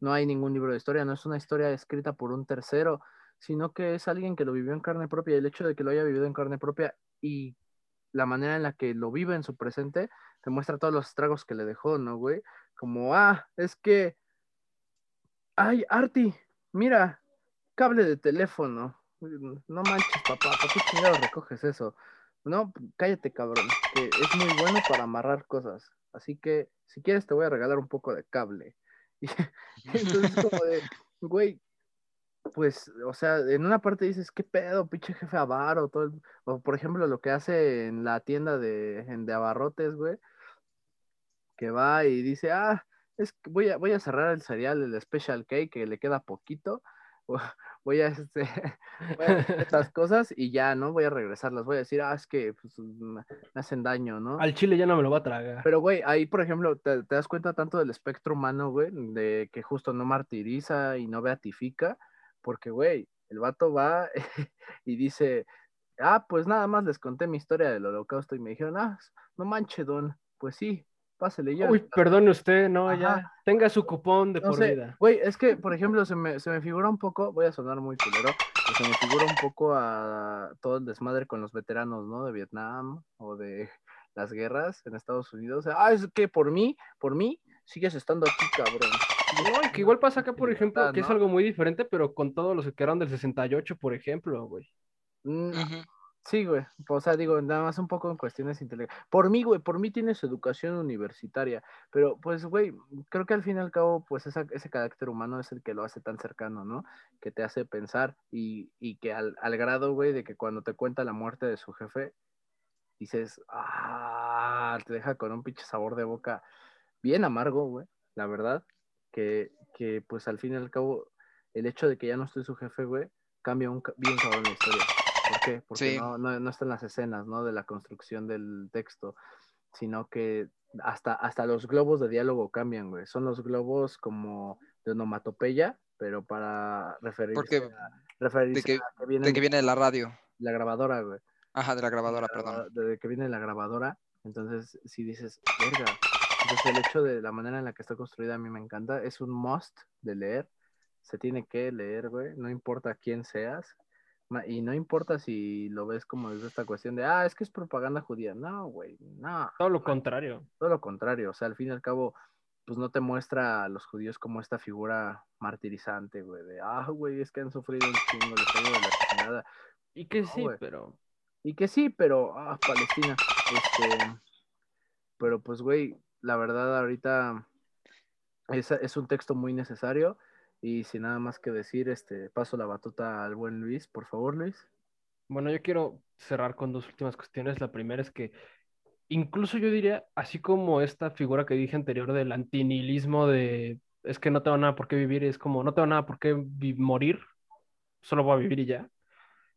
No hay ningún libro de historia, no es una historia escrita por un tercero, sino que es alguien que lo vivió en carne propia. El hecho de que lo haya vivido en carne propia y la manera en la que lo vive en su presente, te muestra todos los estragos que le dejó, ¿no, güey? Como, ah, es que, ay, Arti, mira, cable de teléfono. No manches, papá, ¿por qué chingados recoges eso? No, cállate, cabrón, que es muy bueno para amarrar cosas. Así que, si quieres, te voy a regalar un poco de cable. *laughs* Y entonces, como de, güey, pues, o sea, en una parte dices, ¿qué pedo, pinche jefe avaro? Todo el- O, por ejemplo, lo que hace en la tienda de, en- de abarrotes, güey, que va y dice, ah, es que voy a, voy a cerrar el cereal, el Special Cake, que le queda poquito. *laughs* Voy a, este, *laughs* voy a hacer estas cosas y ya, ¿no? Voy a regresarlas. Voy a decir, ah, es que pues, me me hacen daño, ¿no? Al chile ya no me lo va a tragar. Pero, güey, ahí, por ejemplo, te, te das cuenta tanto del espectro humano, güey, de que justo no martiriza y no beatifica, porque, güey, el vato va *laughs* y dice, ah, pues nada más les conté mi historia del holocausto y me dijeron, ah, no manche, don, pues sí, pásele ya. Uy, perdone usted, no, Ajá. ya. Tenga su cupón de No por sé, vida. güey, es que, por ejemplo, se me, se me figura un poco, voy a sonar muy culero, pero se me figura un poco a todo el desmadre con los veteranos, ¿no? De Vietnam o de las guerras en Estados Unidos. Ah, es que por mí, por mí, sigues estando aquí, cabrón. No, y que igual pasa acá, por ejemplo, que es algo muy diferente, pero con todos los que quedaron del 68, por ejemplo, güey. Ujú. Sí, güey. O sea, digo, nada más un poco en cuestiones intelectuales. Por mí, güey, por mí tienes educación universitaria. Pero, pues, güey, creo que al fin y al cabo, pues esa- ese carácter humano es el que lo hace tan cercano, ¿no? Que te hace pensar y, y que al, al grado, güey, de que cuando te cuenta la muerte de su jefe, dices, ah, te deja con un pinche sabor de boca bien amargo, güey, la verdad. Que, que, pues, al fin y al cabo, el hecho de que ya no esté su jefe, güey, cambia un, bien cabrón la historia. Porque Sí. no, no, no están las escenas, ¿no? De la construcción del texto, sino que hasta, hasta los globos de diálogo cambian, güey. Son los globos como de onomatopeya, pero para referirse Porque a, referirse de que- a que vienen de que viene de la radio. la grabadora, güey. Ajá, de la grabadora, La perdón. Desde que viene la grabadora, entonces si dices, verga. Entonces el hecho de la manera en la que está construida a mí me encanta. Es un must de leer. Se tiene que leer, güey. No importa quién seas. Y no importa si lo ves como desde esta cuestión de, ah, es que es propaganda judía. No, güey, no. Todo lo contrario. Todo lo contrario. O sea, al fin y al cabo, pues no te muestra a los judíos como esta figura martirizante, güey. De, ah, güey, es que han sufrido un chingo, les ido de la chingada. Y que No, sí, güey. pero Y que sí, pero, ah, Palestina. Este, pero pues, güey, la verdad ahorita es, es un texto muy necesario. Y sin nada más que decir, este, paso la batuta al buen Luis, por favor, Luis. bueno, yo quiero cerrar con dos últimas cuestiones. La primera es que incluso yo diría, así como esta figura que dije anterior del antinihilismo de es que no tengo nada por qué vivir, es como no tengo nada por qué morir, solo voy a vivir y ya.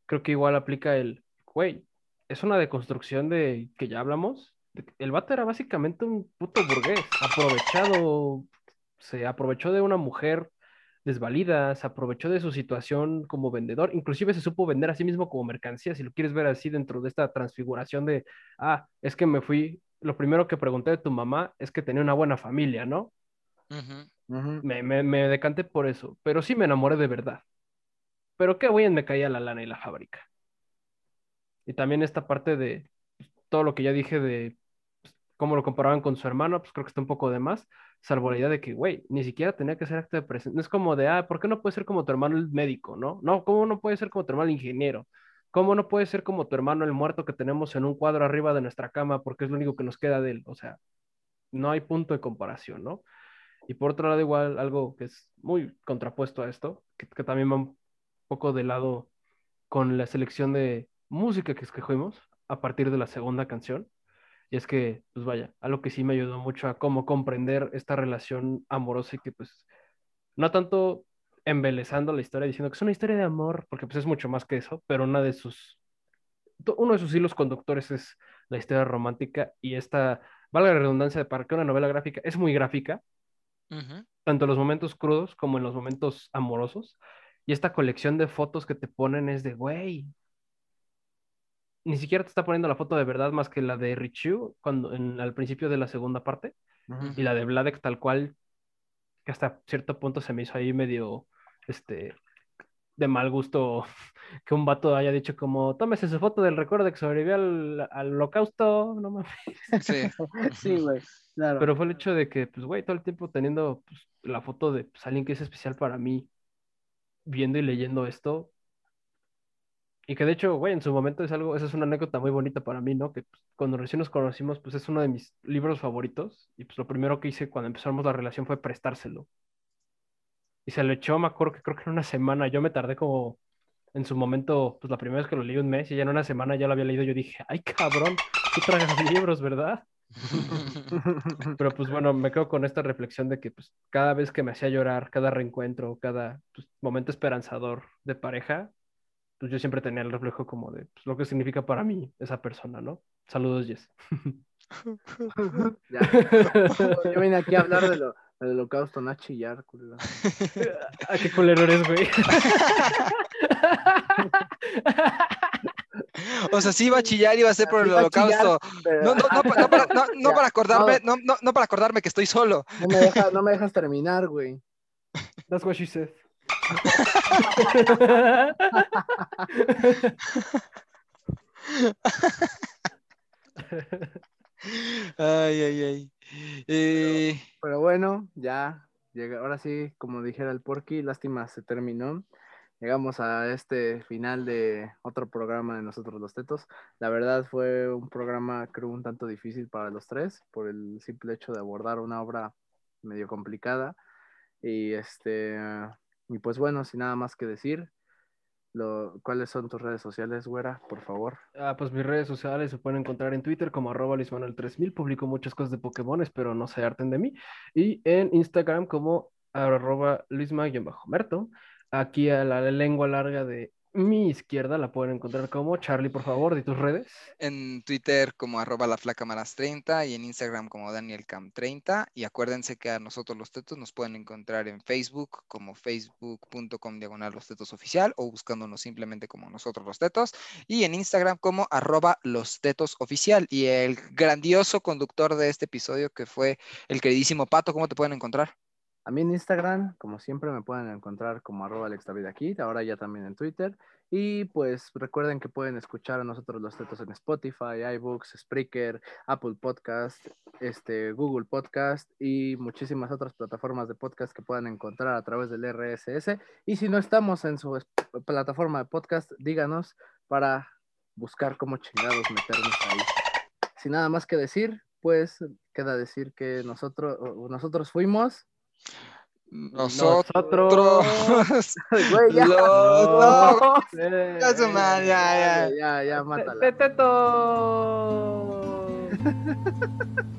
Creo que igual aplica el, güey, es una deconstrucción de que ya hablamos. El vato era básicamente un puto burgués, aprovechado, se aprovechó de una mujer desvalida, se aprovechó de su situación como vendedor, inclusive se supo vender a sí mismo como mercancía, si lo quieres ver así dentro de esta transfiguración de, ah, es que me fui, lo primero que pregunté de tu mamá es que tenía una buena familia, ¿no? Me, me, me decanté por eso, pero sí me enamoré de verdad. Pero qué bien me caía la lana y la fábrica. Y también esta parte de pues, todo lo que ya dije de pues, cómo lo comparaban con su hermano, pues creo que está un poco de más, salvo la idea de que, güey, ni siquiera tenía que ser acto de presencia. No es como de, ah, ¿por qué no puede ser como tu hermano el médico, no? No, ¿cómo no puede ser como tu hermano el ingeniero? ¿Cómo no puede ser como tu hermano el muerto que tenemos en un cuadro arriba de nuestra cama porque es lo único que nos queda de él? O sea, no hay punto de comparación, ¿no? Y por otro lado, igual algo que es muy contrapuesto a esto, que, que también va un poco de lado con la selección de música que escogimos a partir de la segunda canción. Y es que, pues vaya, algo que sí me ayudó mucho a cómo comprender esta relación amorosa y que pues no tanto embelezando la historia diciendo que es una historia de amor, porque pues es mucho más que eso, pero una de sus, uno de sus hilos conductores es la historia romántica y esta, valga la redundancia, para que una novela gráfica es muy gráfica, tanto en los momentos crudos como en los momentos amorosos. Y esta colección de fotos que te ponen es de, güey, ni siquiera te está poniendo la foto de verdad más que la de Richu cuando, en, al principio de la segunda parte y la de Vladek tal cual, que hasta cierto punto se me hizo ahí medio, este, de mal gusto *laughs* que un vato haya dicho como, tómese su foto del recuerdo de que sobrevivió al, al holocausto, no mames. *laughs* Sí. *laughs* Sí, güey, claro. Pero fue el hecho de que, pues, güey, todo el tiempo teniendo pues, la foto de pues, alguien que es especial para mí, viendo y leyendo esto. Y que de hecho, güey, en su momento es algo, esa es una anécdota muy bonita para mí, ¿no? Que pues, cuando recién nos conocimos, pues es uno de mis libros favoritos. Y pues lo primero que hice cuando empezamos la relación fue prestárselo. Y se lo echó, me acuerdo que creo que en una semana. Yo me tardé como, en su momento, pues la primera vez que lo leí un mes y ya en una semana ya lo había leído. Yo dije, ay, cabrón, tú tragas libros, ¿verdad? *laughs* Pero pues bueno, me quedo con esta reflexión de que pues cada vez que me hacía llorar, cada reencuentro, cada pues, momento esperanzador de pareja, pues yo siempre tenía el reflejo como de pues, lo que significa para mí esa persona, ¿no? Saludos, Jess. *laughs* Ya. *laughs* Yo vine aquí a hablar de lo, del holocausto, no a chillar, culero. Ah, qué culero eres, güey. *laughs* O sea, sí iba a chillar, iba a ser por el a holocausto. No, no, no, pa- no para, no, no Ya, para acordarme, no, no, no para acordarme que estoy solo. No me, deja- no me dejas terminar, güey. That's what she said. Ay, ay, ay. Eh, Pero bueno, ya, llega, ahora sí, como dijera el Porky, lástima, se terminó. Llegamos a este final de otro programa de Nosotros los Tetos. La verdad fue un programa, creo, un tanto difícil para los tres, por el simple hecho de abordar una obra medio complicada. Y este, y pues bueno, sin nada más que decir, lo, ¿cuáles son tus redes sociales, güera? Por favor. Ah, pues mis redes sociales se pueden encontrar en Twitter como arroba luismanuel3000, publico muchas cosas de Pokémon, espero no se harten de mí, y en Instagram como arroba luisma-merto. Aquí a la lengua larga de mi izquierda la pueden encontrar como Charlie, por favor, de tus redes. en Twitter como arroba la flaca maras 30 y en Instagram como danielcam30. Y acuérdense que a nosotros los tetos nos pueden encontrar en Facebook como facebook.com diagonal los tetos oficial o buscándonos simplemente como nosotros los tetos y en Instagram como arroba los tetos oficial. Y el grandioso conductor de este episodio que fue el queridísimo Pato, ¿cómo te pueden encontrar? A mí en Instagram, como siempre, me pueden encontrar como arroba aquí, ahora ya también en Twitter. Y pues recuerden que pueden escuchar a nosotros los tetos en Spotify, iBooks, Spreaker, Apple Podcast, este, Google Podcast y muchísimas otras plataformas de podcast que puedan encontrar a través del RSS. Y si no estamos en su plataforma de podcast, díganos para buscar cómo chingados meternos ahí. Sin nada más que decir, pues queda decir que nosotros, nosotros fuimos. Nosotros. *laughs* Güey, ya. Los- No. ya su madre, ya, ya. Ya, ya, mátala. Teto. *laughs*